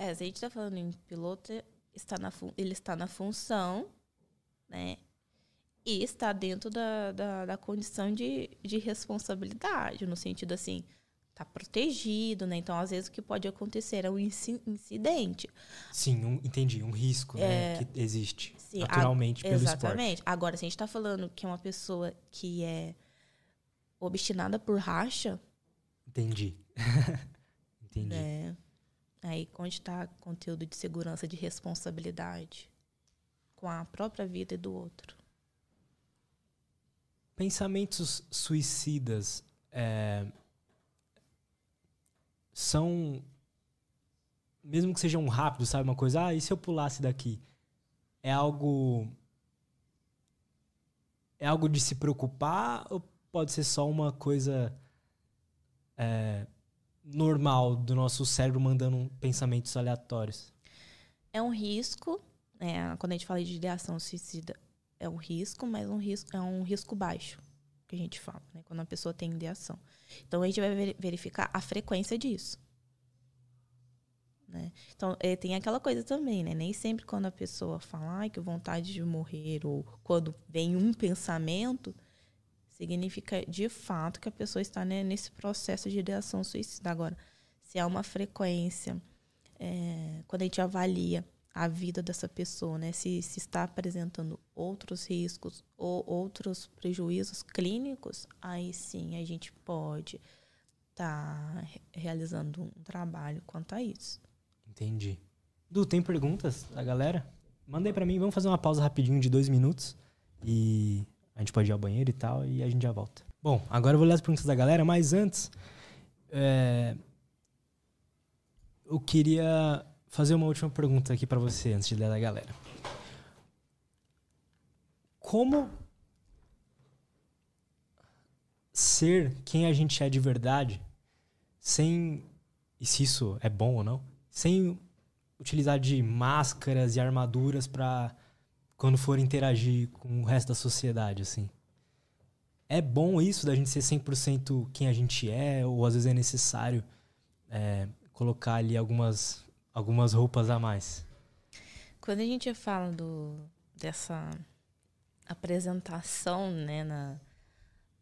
É, se a gente está falando em piloto, está na, ele está na função, né? E está dentro da, da, da condição de, de responsabilidade, no sentido assim, tá protegido, né? Então, às vezes, o que pode acontecer é um incidente. Sim, um, entendi. Um risco né, é, né, que existe sim, naturalmente a, pelo exatamente. esporte. Agora, se a gente está falando que é uma pessoa que é obstinada por racha... Entendi. [laughs] entendi. É, aí, onde está conteúdo de segurança, de responsabilidade com a própria vida e do outro. Pensamentos suicidas... É, são. Mesmo que sejam rápidos, sabe? Uma coisa, ah, e se eu pulasse daqui? É algo. É algo de se preocupar ou pode ser só uma coisa é, normal do nosso cérebro mandando pensamentos aleatórios? É um risco. É, quando a gente fala de ideação suicida, é um risco, mas um risco, é um risco baixo que a gente fala, né? Quando a pessoa tem ideação. Então a gente vai verificar a frequência disso. Né? Então, é, tem aquela coisa também, né? Nem sempre quando a pessoa fala que vontade de morrer, ou quando vem um pensamento, significa de fato que a pessoa está né, nesse processo de ideação suicida. Agora, se há uma frequência, é, quando a gente avalia a vida dessa pessoa, né? Se, se está apresentando outros riscos ou outros prejuízos clínicos, aí sim a gente pode estar tá realizando um trabalho quanto a isso. Entendi. Du, tem perguntas da galera? Manda aí mim, vamos fazer uma pausa rapidinho de dois minutos e a gente pode ir ao banheiro e tal e a gente já volta. Bom, agora eu vou ler as perguntas da galera, mas antes é, eu queria fazer uma última pergunta aqui para você antes de ler da galera. como ser quem a gente é de verdade, sem. E se isso é bom ou não, sem utilizar de máscaras e armaduras para quando for interagir com o resto da sociedade, assim. É bom isso da gente ser 100% quem a gente é, ou às vezes é necessário é, colocar ali algumas, algumas roupas a mais? Quando a gente fala do, dessa apresentação né, na,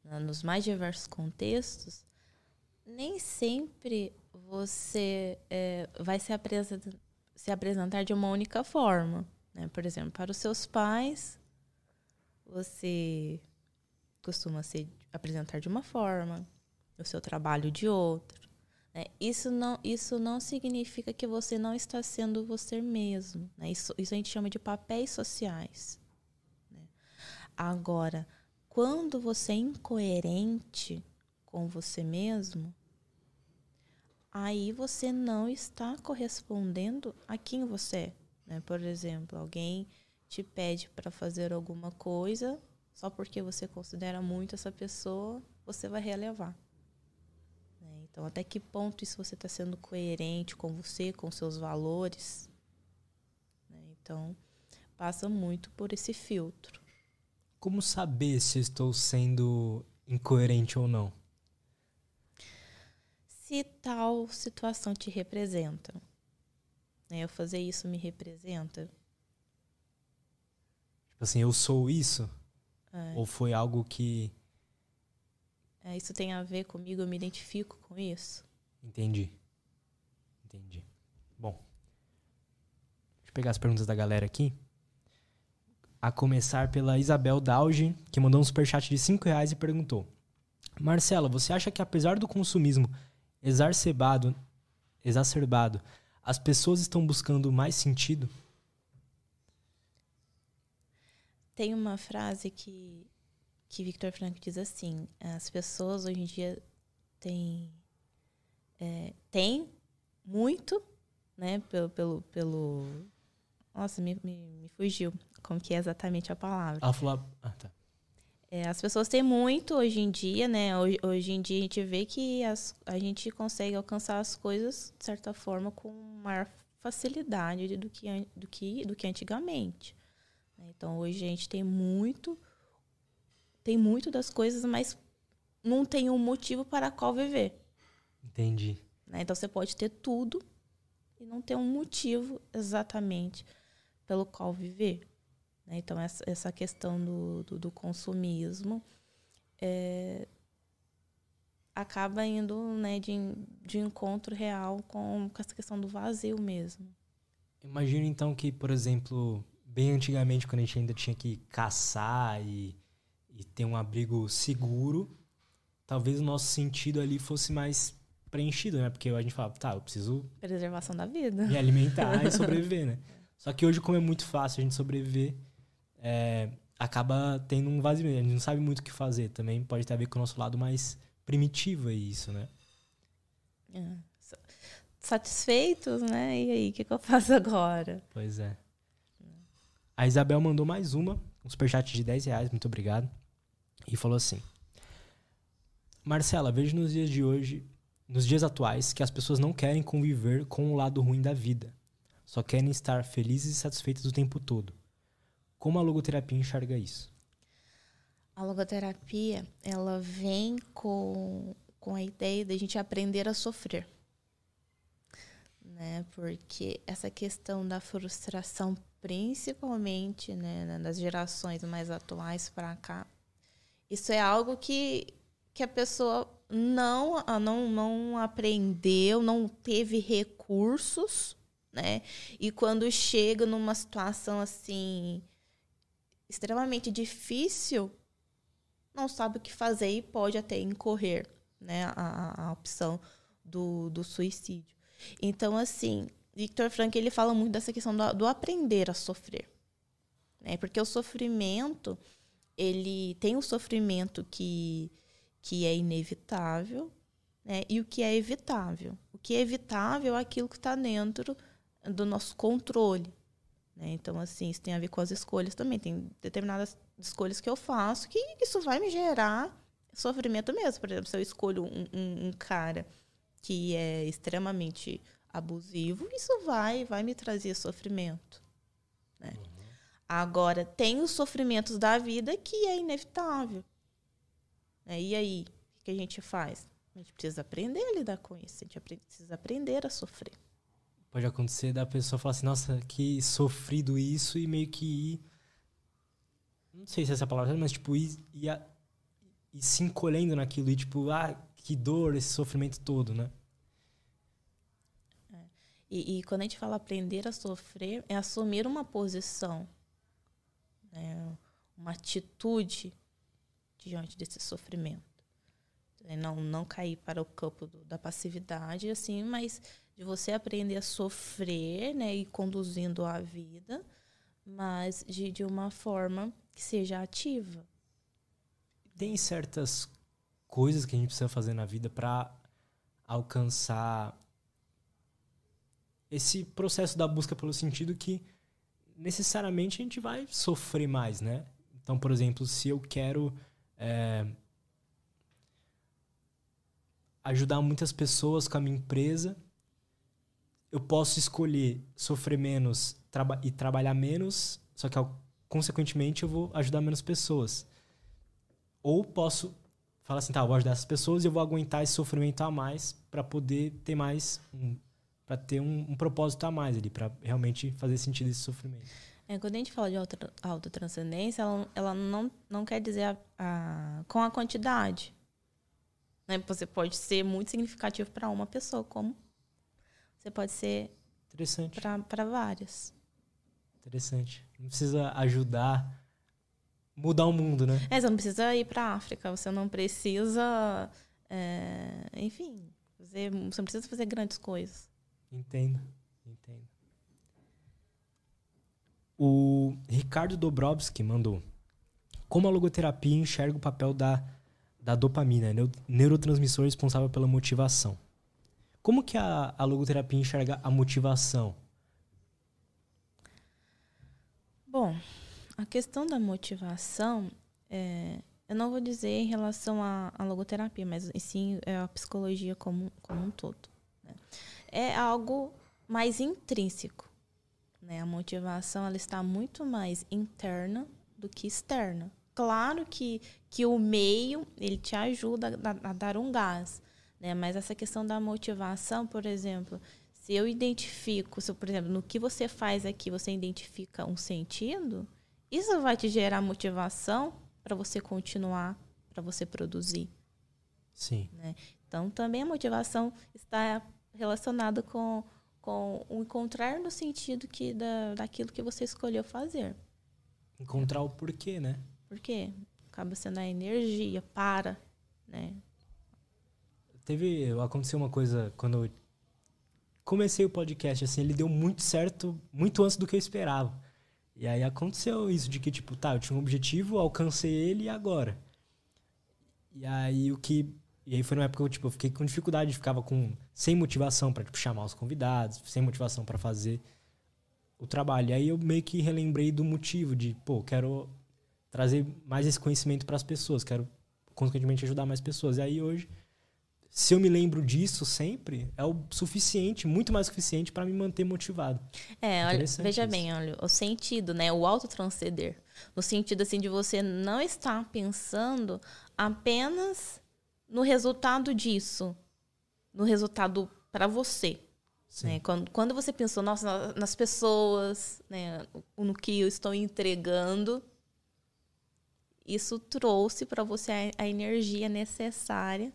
na, nos mais diversos contextos, nem sempre você é, vai se, se apresentar de uma única forma. Né? Por exemplo, para os seus pais, você costuma se apresentar de uma forma, o seu trabalho de outra. Né? Isso, não, isso não significa que você não está sendo você mesmo. Né? Isso, isso a gente chama de papéis sociais. Né? Agora, quando você é incoerente com você mesmo, aí você não está correspondendo a quem você é. Né? Por exemplo, alguém te pede para fazer alguma coisa, só porque você considera muito essa pessoa, você vai relevar. Né? Então, até que ponto isso você está sendo coerente com você, com seus valores? Né? Então, passa muito por esse filtro. Como saber se estou sendo incoerente ou não? Se tal situação te representa, né? eu fazer isso me representa? Tipo assim, eu sou isso? É. Ou foi algo que. É, isso tem a ver comigo, eu me identifico com isso? Entendi. Entendi. Bom. Deixa eu pegar as perguntas da galera aqui. A começar pela Isabel Dauge, que mandou um superchat de 5 reais e perguntou: Marcela, você acha que apesar do consumismo exacerbado, exacerbado, as pessoas estão buscando mais sentido? Tem uma frase que, que Victor Frank diz assim: as pessoas hoje em dia têm, é, têm muito, né, pelo, pelo, pelo nossa, me, me, me fugiu como que é exatamente a palavra. Falou. Ah, tá. É, as pessoas têm muito hoje em dia, né? Hoje, hoje em dia a gente vê que as, a gente consegue alcançar as coisas, de certa forma, com maior facilidade do que, do que, do que antigamente. Né? Então hoje a gente tem muito, tem muito das coisas, mas não tem um motivo para qual viver. Entendi. Né? Então você pode ter tudo e não ter um motivo exatamente pelo qual viver. Né? Então, essa, essa questão do, do, do consumismo é, acaba indo né, de, de encontro real com, com essa questão do vazio mesmo. Imagino, então, que, por exemplo, bem antigamente, quando a gente ainda tinha que caçar e, e ter um abrigo seguro, talvez o nosso sentido ali fosse mais preenchido, né? Porque a gente falava, tá, eu preciso... Preservação da vida. Me alimentar e [laughs] sobreviver, né? Só que hoje, como é muito fácil a gente sobreviver, é, acaba tendo um vazio. A gente não sabe muito o que fazer. Também pode ter a ver com o nosso lado mais primitivo, isso, né? É. Satisfeitos, né? E aí, o que, que eu faço agora? Pois é. A Isabel mandou mais uma, um superchat de 10 reais, muito obrigado. E falou assim: Marcela, vejo nos dias de hoje, nos dias atuais, que as pessoas não querem conviver com o lado ruim da vida. Só querem estar felizes e satisfeitas o tempo todo. Como a logoterapia enxerga isso? A logoterapia, ela vem com, com a ideia de a gente aprender a sofrer. Né? Porque essa questão da frustração, principalmente né, das gerações mais atuais para cá, isso é algo que, que a pessoa não, não, não aprendeu, não teve recursos, né? E quando chega numa situação assim extremamente difícil, não sabe o que fazer e pode até incorrer né, a, a opção do, do suicídio. Então, assim, Victor Frank ele fala muito dessa questão do, do aprender a sofrer. Né? Porque o sofrimento, ele tem um sofrimento que, que é inevitável né? e o que é evitável. O que é evitável é aquilo que está dentro do nosso controle. Né? Então, assim, isso tem a ver com as escolhas também. Tem determinadas escolhas que eu faço que isso vai me gerar sofrimento mesmo. Por exemplo, se eu escolho um, um, um cara que é extremamente abusivo, isso vai, vai me trazer sofrimento. Né? Uhum. Agora, tem os sofrimentos da vida que é inevitável. Né? E aí, o que a gente faz? A gente precisa aprender a lidar com isso. A gente precisa aprender a sofrer. Pode acontecer da pessoa falar assim, nossa, que sofrido isso, e meio que ir. Não sei se é essa palavra, mas tipo, ir, ir, ir se encolhendo naquilo, e tipo, ah, que dor, esse sofrimento todo, né? É. E, e, quando a gente fala aprender a sofrer, é assumir uma posição, né? uma atitude diante desse sofrimento. É não, não cair para o campo do, da passividade, assim, mas de você aprender a sofrer, né, e conduzindo a vida, mas de, de uma forma que seja ativa. Tem certas coisas que a gente precisa fazer na vida para alcançar esse processo da busca pelo sentido que necessariamente a gente vai sofrer mais, né? Então, por exemplo, se eu quero é, ajudar muitas pessoas com a minha empresa, eu posso escolher sofrer menos traba e trabalhar menos, só que consequentemente eu vou ajudar menos pessoas. Ou posso falar assim, tá, eu vou ajudar essas pessoas e eu vou aguentar esse sofrimento a mais para poder ter mais um, para ter um, um, propósito a mais ali, para realmente fazer sentido esse sofrimento. É, quando a gente fala de autotranscendência, ela, ela não, não quer dizer a, a, com a quantidade. Né? Você pode ser muito significativo para uma pessoa, como você pode ser para várias. Interessante. Não precisa ajudar mudar o mundo, né? É, você não precisa ir para África, você não precisa, é, enfim, fazer, você não precisa fazer grandes coisas. Entendo, entendo. O Ricardo Dobrowski mandou: Como a logoterapia enxerga o papel da, da dopamina, neurotransmissor responsável pela motivação? Como que a, a logoterapia enxerga a motivação? Bom, a questão da motivação, é, eu não vou dizer em relação à, logoterapia, mas sim é a psicologia como, como um todo. Né? É algo mais intrínseco. Né? A motivação ela está muito mais interna do que externa. Claro que, que o meio ele te ajuda a, a dar um gás, né? Mas essa questão da motivação, por exemplo, se eu identifico, se por exemplo, no que você faz aqui, você identifica um sentido, isso vai te gerar motivação para você continuar, para você produzir. Sim. Né? Então, também a motivação está relacionada com, com o encontrar no sentido que da, daquilo que você escolheu fazer. Encontrar o porquê, né? Por quê? Acaba sendo a energia para, né? Teve. Aconteceu uma coisa quando eu comecei o podcast, assim, ele deu muito certo, muito antes do que eu esperava. E aí aconteceu isso, de que, tipo, tá, eu tinha um objetivo, alcancei ele e agora? E aí o que. E aí foi numa época que eu, tipo, eu fiquei com dificuldade, ficava com. sem motivação para tipo, chamar os convidados, sem motivação para fazer o trabalho. E aí eu meio que relembrei do motivo de, pô, quero trazer mais esse conhecimento para as pessoas, quero consequentemente ajudar mais pessoas. E aí hoje se eu me lembro disso sempre, é o suficiente, muito mais suficiente para me manter motivado. É, olha, veja isso. bem, olha, o sentido, né, o autotranscender, no sentido assim de você não estar pensando apenas no resultado disso, no resultado para você. Né? Quando, quando você pensou, nossa, nas pessoas, né, no que eu estou entregando, isso trouxe para você a, a energia necessária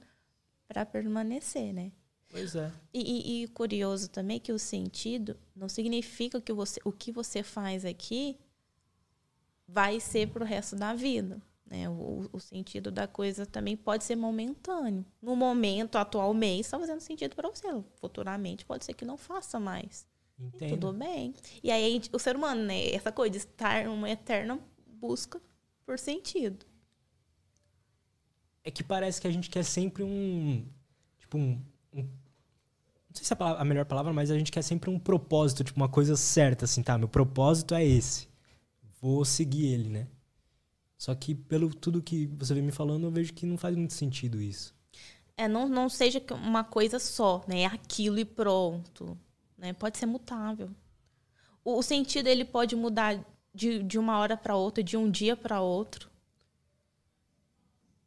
para permanecer, né? Pois é. E, e, e, curioso também que o sentido não significa que você, o que você faz aqui vai ser para o resto da vida. Né? O, o, sentido da coisa também pode ser momentâneo. No momento, atualmente, está fazendo sentido para você. Futuramente pode ser que não faça mais. Entendo. tudo bem. E aí o ser humano, né? Essa coisa de estar numa eterna busca por sentido é que parece que a gente quer sempre um. Tipo, um. um Não sei se é a, palavra, a melhor palavra, mas a gente quer sempre um propósito, tipo, uma coisa certa, assim, tá? Meu propósito é esse. Vou seguir ele, né? Só que pelo tudo que você vem me falando, eu vejo que não faz muito sentido isso. É, não, não seja uma coisa só, né? É aquilo e pronto. Né? Pode ser mutável. O, o sentido ele pode mudar de, de uma hora para outra, de um dia para outro,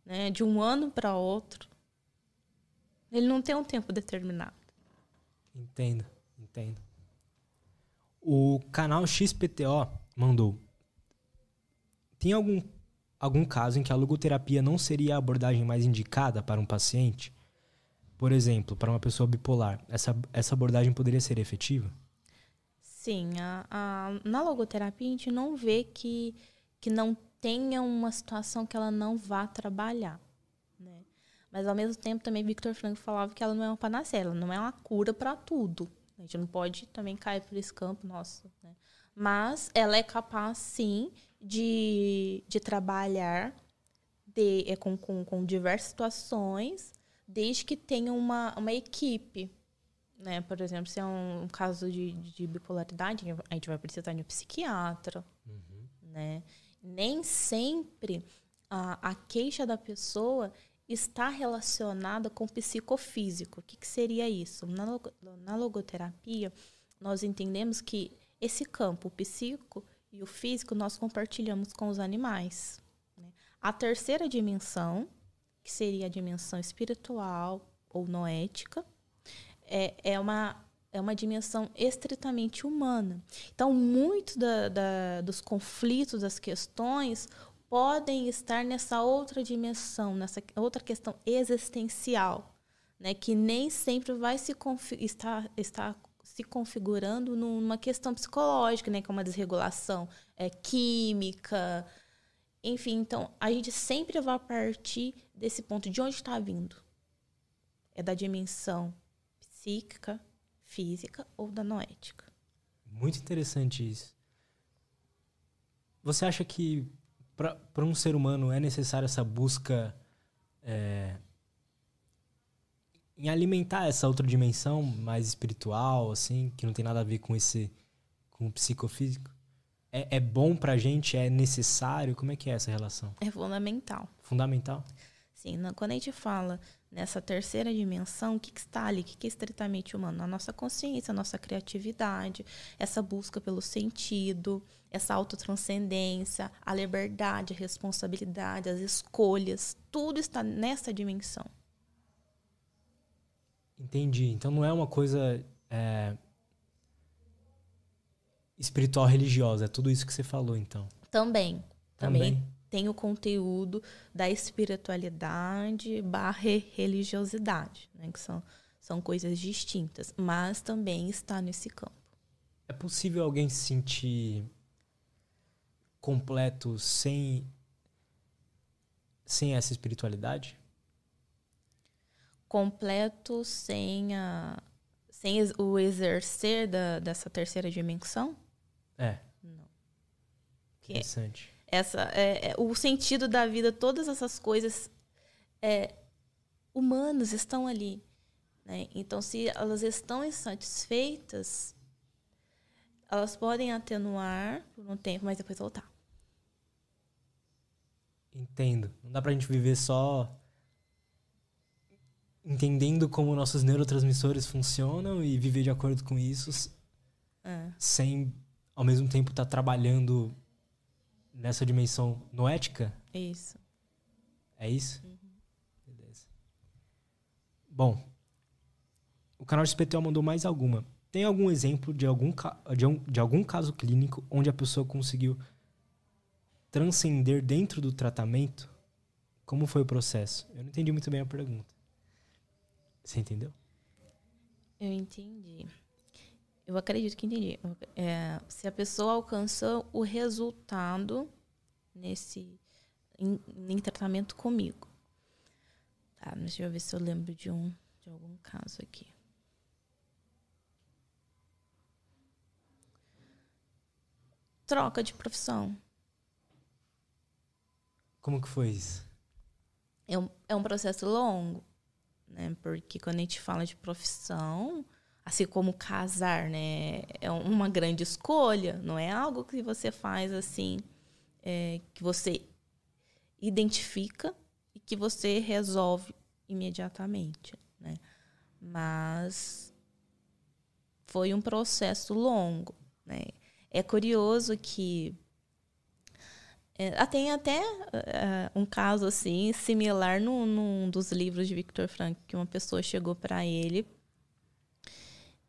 né? de um ano para outro. Ele não tem um tempo determinado. Entendo, entendo. O canal XPTO mandou. Tem algum, algum caso em que a logoterapia não seria a abordagem mais indicada para um paciente? Por exemplo, para uma pessoa bipolar, essa, essa abordagem poderia ser efetiva? Sim, a, a, na logoterapia a gente não vê que, que não tenha uma situação que ela não vá trabalhar. Né? Mas ao mesmo tempo também Victor Frank falava que ela não é uma panaceia, ela não é uma cura para tudo. A gente não pode também cair por esse campo, nossa. Né? Mas ela é capaz, sim, de, de trabalhar de, é, com, com, com diversas situações, desde que tenha uma, uma equipe né? Por exemplo, se é um, um caso de, de, bipolaridade, a gente vai precisar de um psiquiatra. Uhum. Né? Nem sempre a, a queixa da pessoa está relacionada com o psicofísico. O que, que seria isso? Na, logo, na logoterapia, nós entendemos que esse campo, o psíquico e o físico, nós compartilhamos com os animais. Né? A terceira dimensão, que seria a dimensão espiritual ou noética, é, é, uma, é uma dimensão estritamente humana. Então, muito da, da, dos conflitos, das questões, podem estar nessa outra dimensão, nessa outra questão existencial, né, que nem sempre vai se estar, estar se configurando numa questão psicológica, né, como a desregulação é, química, enfim. Então, a gente sempre vai partir desse ponto de onde está vindo. É da dimensão psíquica, física ou da noética. Muito interessante isso. Você acha que para um ser humano é necessária essa busca é, em alimentar essa outra dimensão mais espiritual, assim, que não tem nada a ver com esse com o psicofísico? É, é bom pra gente? É necessário? Como é que é essa relação? É fundamental. Fundamental? Sim, quando a gente fala nessa terceira dimensão, o que, que está ali? O que, que é estritamente humano? A nossa consciência, a nossa criatividade, essa busca pelo sentido, essa autotranscendência, a liberdade, a responsabilidade, as escolhas, tudo está nessa dimensão. Entendi. Então não é uma coisa é, espiritual religiosa, é tudo isso que você falou, então. Também. Também, também tem o conteúdo da espiritualidade barra religiosidade, né? que são, são coisas distintas, mas também está nesse campo. É possível alguém se sentir completo sem, sem essa espiritualidade? Completo sem, a, sem o exercer da, dessa terceira dimensão? É. Não. Que Interessante essa é, é, o sentido da vida, todas essas coisas é, humanas estão ali. Né? Então, se elas estão insatisfeitas, elas podem atenuar por um tempo, mas depois voltar. Entendo. Não dá pra gente viver só entendendo como nossos neurotransmissores funcionam e viver de acordo com isso, é. sem ao mesmo tempo estar tá trabalhando nessa dimensão noética? Isso. É isso? Uhum. Beleza. Bom, o canal de SPTO mandou mais alguma. Tem algum exemplo de algum, de, um, de algum caso clínico onde a pessoa conseguiu transcender dentro do tratamento? Como foi o processo? Eu não entendi muito bem a pergunta. Você entendeu? Eu entendi. Eu acredito que entendi. É, se a pessoa alcançou o resultado nesse em, em, tratamento comigo. Tá, deixa eu ver se eu lembro de um de algum caso aqui. Troca de profissão. Como que foi isso? É um, é um processo longo, né? Porque quando a gente fala de profissão, assim como casar, né? É uma grande escolha, não é algo que você faz assim, é, que você identifica e que você resolve imediatamente, né? Mas foi um processo longo, né? É curioso que é, tem até uh, um caso assim similar num, num, dos livros de Victor Frank que uma pessoa chegou para ele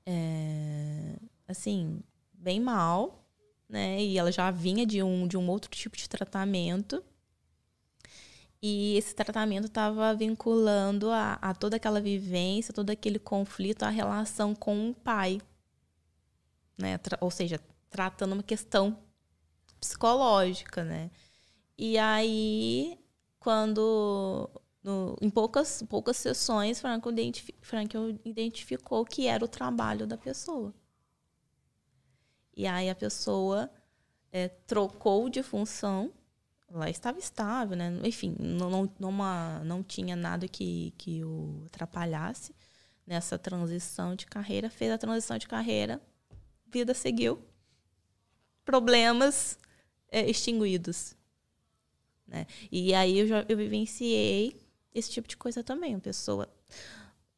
é, assim, bem mal, né? E ela já vinha de um, de um outro tipo de tratamento. E esse tratamento estava vinculando a, a, toda aquela vivência, todo aquele conflito, a relação com o pai. Né? Ou seja, tratando uma questão psicológica, né? E aí, quando no, em poucas, poucas sessões, Franco, identifi Franco identificou que era o trabalho da pessoa. E aí a pessoa é, trocou de função, ela estava estável, né? Enfim, não, não, não, uma, não tinha nada que, que o atrapalhasse nessa transição de carreira. Fez a transição de carreira, vida seguiu. Problemas é, extinguidos. Né? E aí eu, já, eu vivenciei esse tipo de coisa também. A pessoa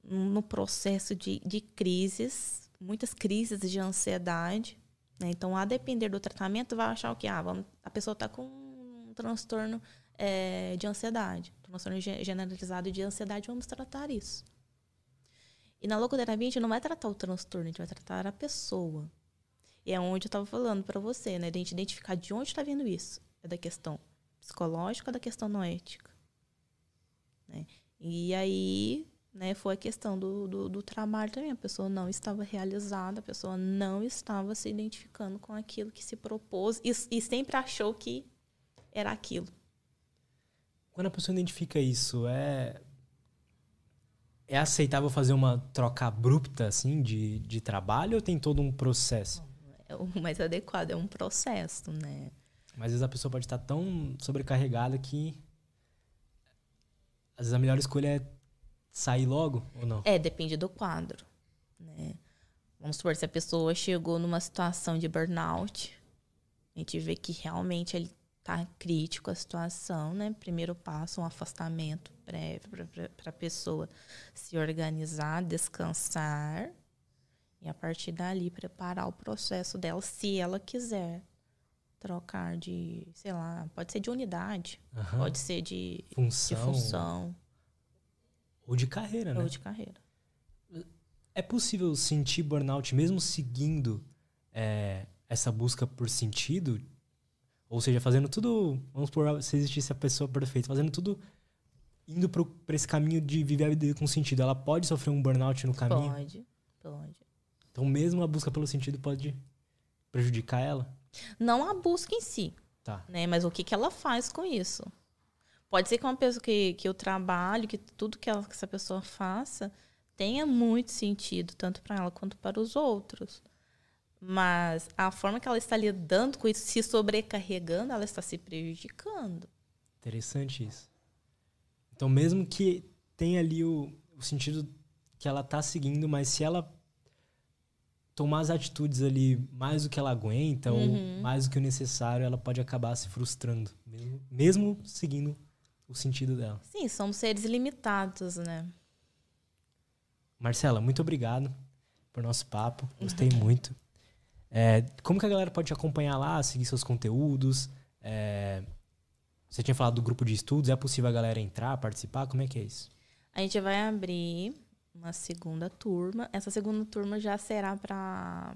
no processo de, de crises, muitas crises de ansiedade. Né? Então, a depender do tratamento, vai achar o que? Ah, vamos, a pessoa está com um transtorno é, de ansiedade, transtorno generalizado de ansiedade, vamos tratar isso. E na logoterapia, a gente não vai tratar o transtorno, a gente vai tratar a pessoa. E é onde eu estava falando para você, né? De a gente identificar de onde está vindo isso. É da questão psicológica ou da questão noética. Né? E aí né, foi a questão do, do, do, trabalho também. A pessoa não estava realizada, a pessoa não estava se identificando com aquilo que se propôs e, e sempre achou que era aquilo. Quando a pessoa identifica isso, é é aceitável fazer uma troca abrupta assim de, de trabalho ou tem todo um processo? É o mais adequado é um processo, né? Mas às vezes a pessoa pode estar tão sobrecarregada que às vezes a melhor escolha é sair logo ou não? É, depende do quadro. Né? Vamos supor, se a pessoa chegou numa situação de burnout, a gente vê que realmente ele tá crítico a situação, né? Primeiro passo, um afastamento prévio para a pessoa se organizar, descansar e a partir dali preparar o processo dela, se ela quiser trocar de, sei lá, pode ser de unidade, uhum. pode ser de função. de função. Ou de carreira, né? Ou de carreira. É possível sentir burnout mesmo seguindo é, essa busca por sentido? Ou seja, fazendo tudo. Vamos por se existisse a pessoa perfeita, fazendo tudo indo para esse caminho de viver a vida com sentido. Ela pode sofrer um burnout no caminho? Pode, pode. Então, mesmo a busca pelo sentido pode prejudicar ela? Não a busca em si. Tá. Né? Mas o que, que ela faz com isso? Pode ser que uma pessoa que, que o trabalho, que tudo que, ela, que essa pessoa faça tenha muito sentido, tanto para ela quanto para os outros. Mas a forma que ela está lidando com isso, se sobrecarregando, ela está se prejudicando. Interessante isso. Então, mesmo que tenha ali o, o sentido que ela está seguindo, mas se ela tomar as atitudes ali mais do que ela aguenta uhum. ou mais do que o necessário, ela pode acabar se frustrando, mesmo, mesmo seguindo o sentido dela. Sim, somos seres limitados, né? Marcela, muito obrigado por nosso papo. Gostei uhum. [laughs] muito. É, como que a galera pode te acompanhar lá, seguir seus conteúdos? É, você tinha falado do grupo de estudos, é possível a galera entrar, participar? Como é que é isso? A gente vai abrir uma segunda turma. Essa segunda turma já será para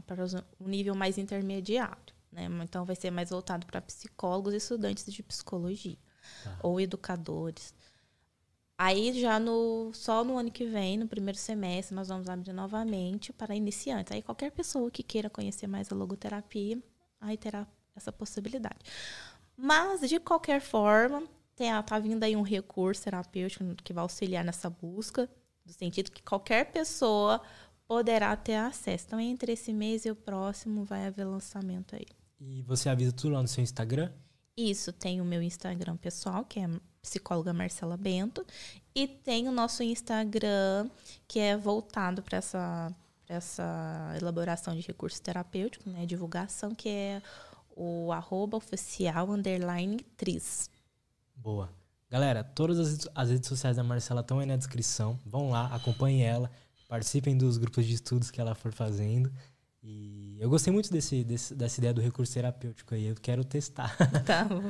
o um nível mais intermediário. Né? Então, vai ser mais voltado para psicólogos e estudantes de psicologia tá. ou educadores. Aí, já no só no ano que vem, no primeiro semestre, nós vamos abrir novamente para iniciantes. Aí, qualquer pessoa que queira conhecer mais a logoterapia, aí terá essa possibilidade. Mas, de qualquer forma, está vindo aí um recurso terapêutico que vai auxiliar nessa busca do sentido que qualquer pessoa poderá ter acesso. Então, entre esse mês e o próximo, vai haver lançamento aí. E você avisa tudo lá no seu Instagram? Isso, tem o meu Instagram pessoal, que é psicóloga Marcela Bento, e tem o nosso Instagram, que é voltado para essa essa elaboração de recurso terapêutico, né? Divulgação, que é o arroba oficial underline tris. Boa. Galera, todas as, as redes sociais da Marcela estão aí na descrição. Vão lá, acompanhem ela, participem dos grupos de estudos que ela for fazendo. E eu gostei muito desse, desse, dessa ideia do recurso terapêutico aí. Eu quero testar. [laughs] Tá bom.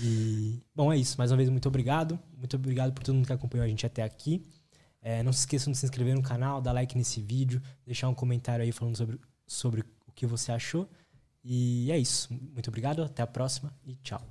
e, bom, é isso. Mais uma vez, muito obrigado. Muito obrigado por todo mundo que acompanhou a gente até aqui. É, não se esqueçam de se inscrever no canal, dar like nesse vídeo, deixar um comentário aí falando sobre, sobre o que você achou. E é isso. Muito obrigado, até a próxima e tchau.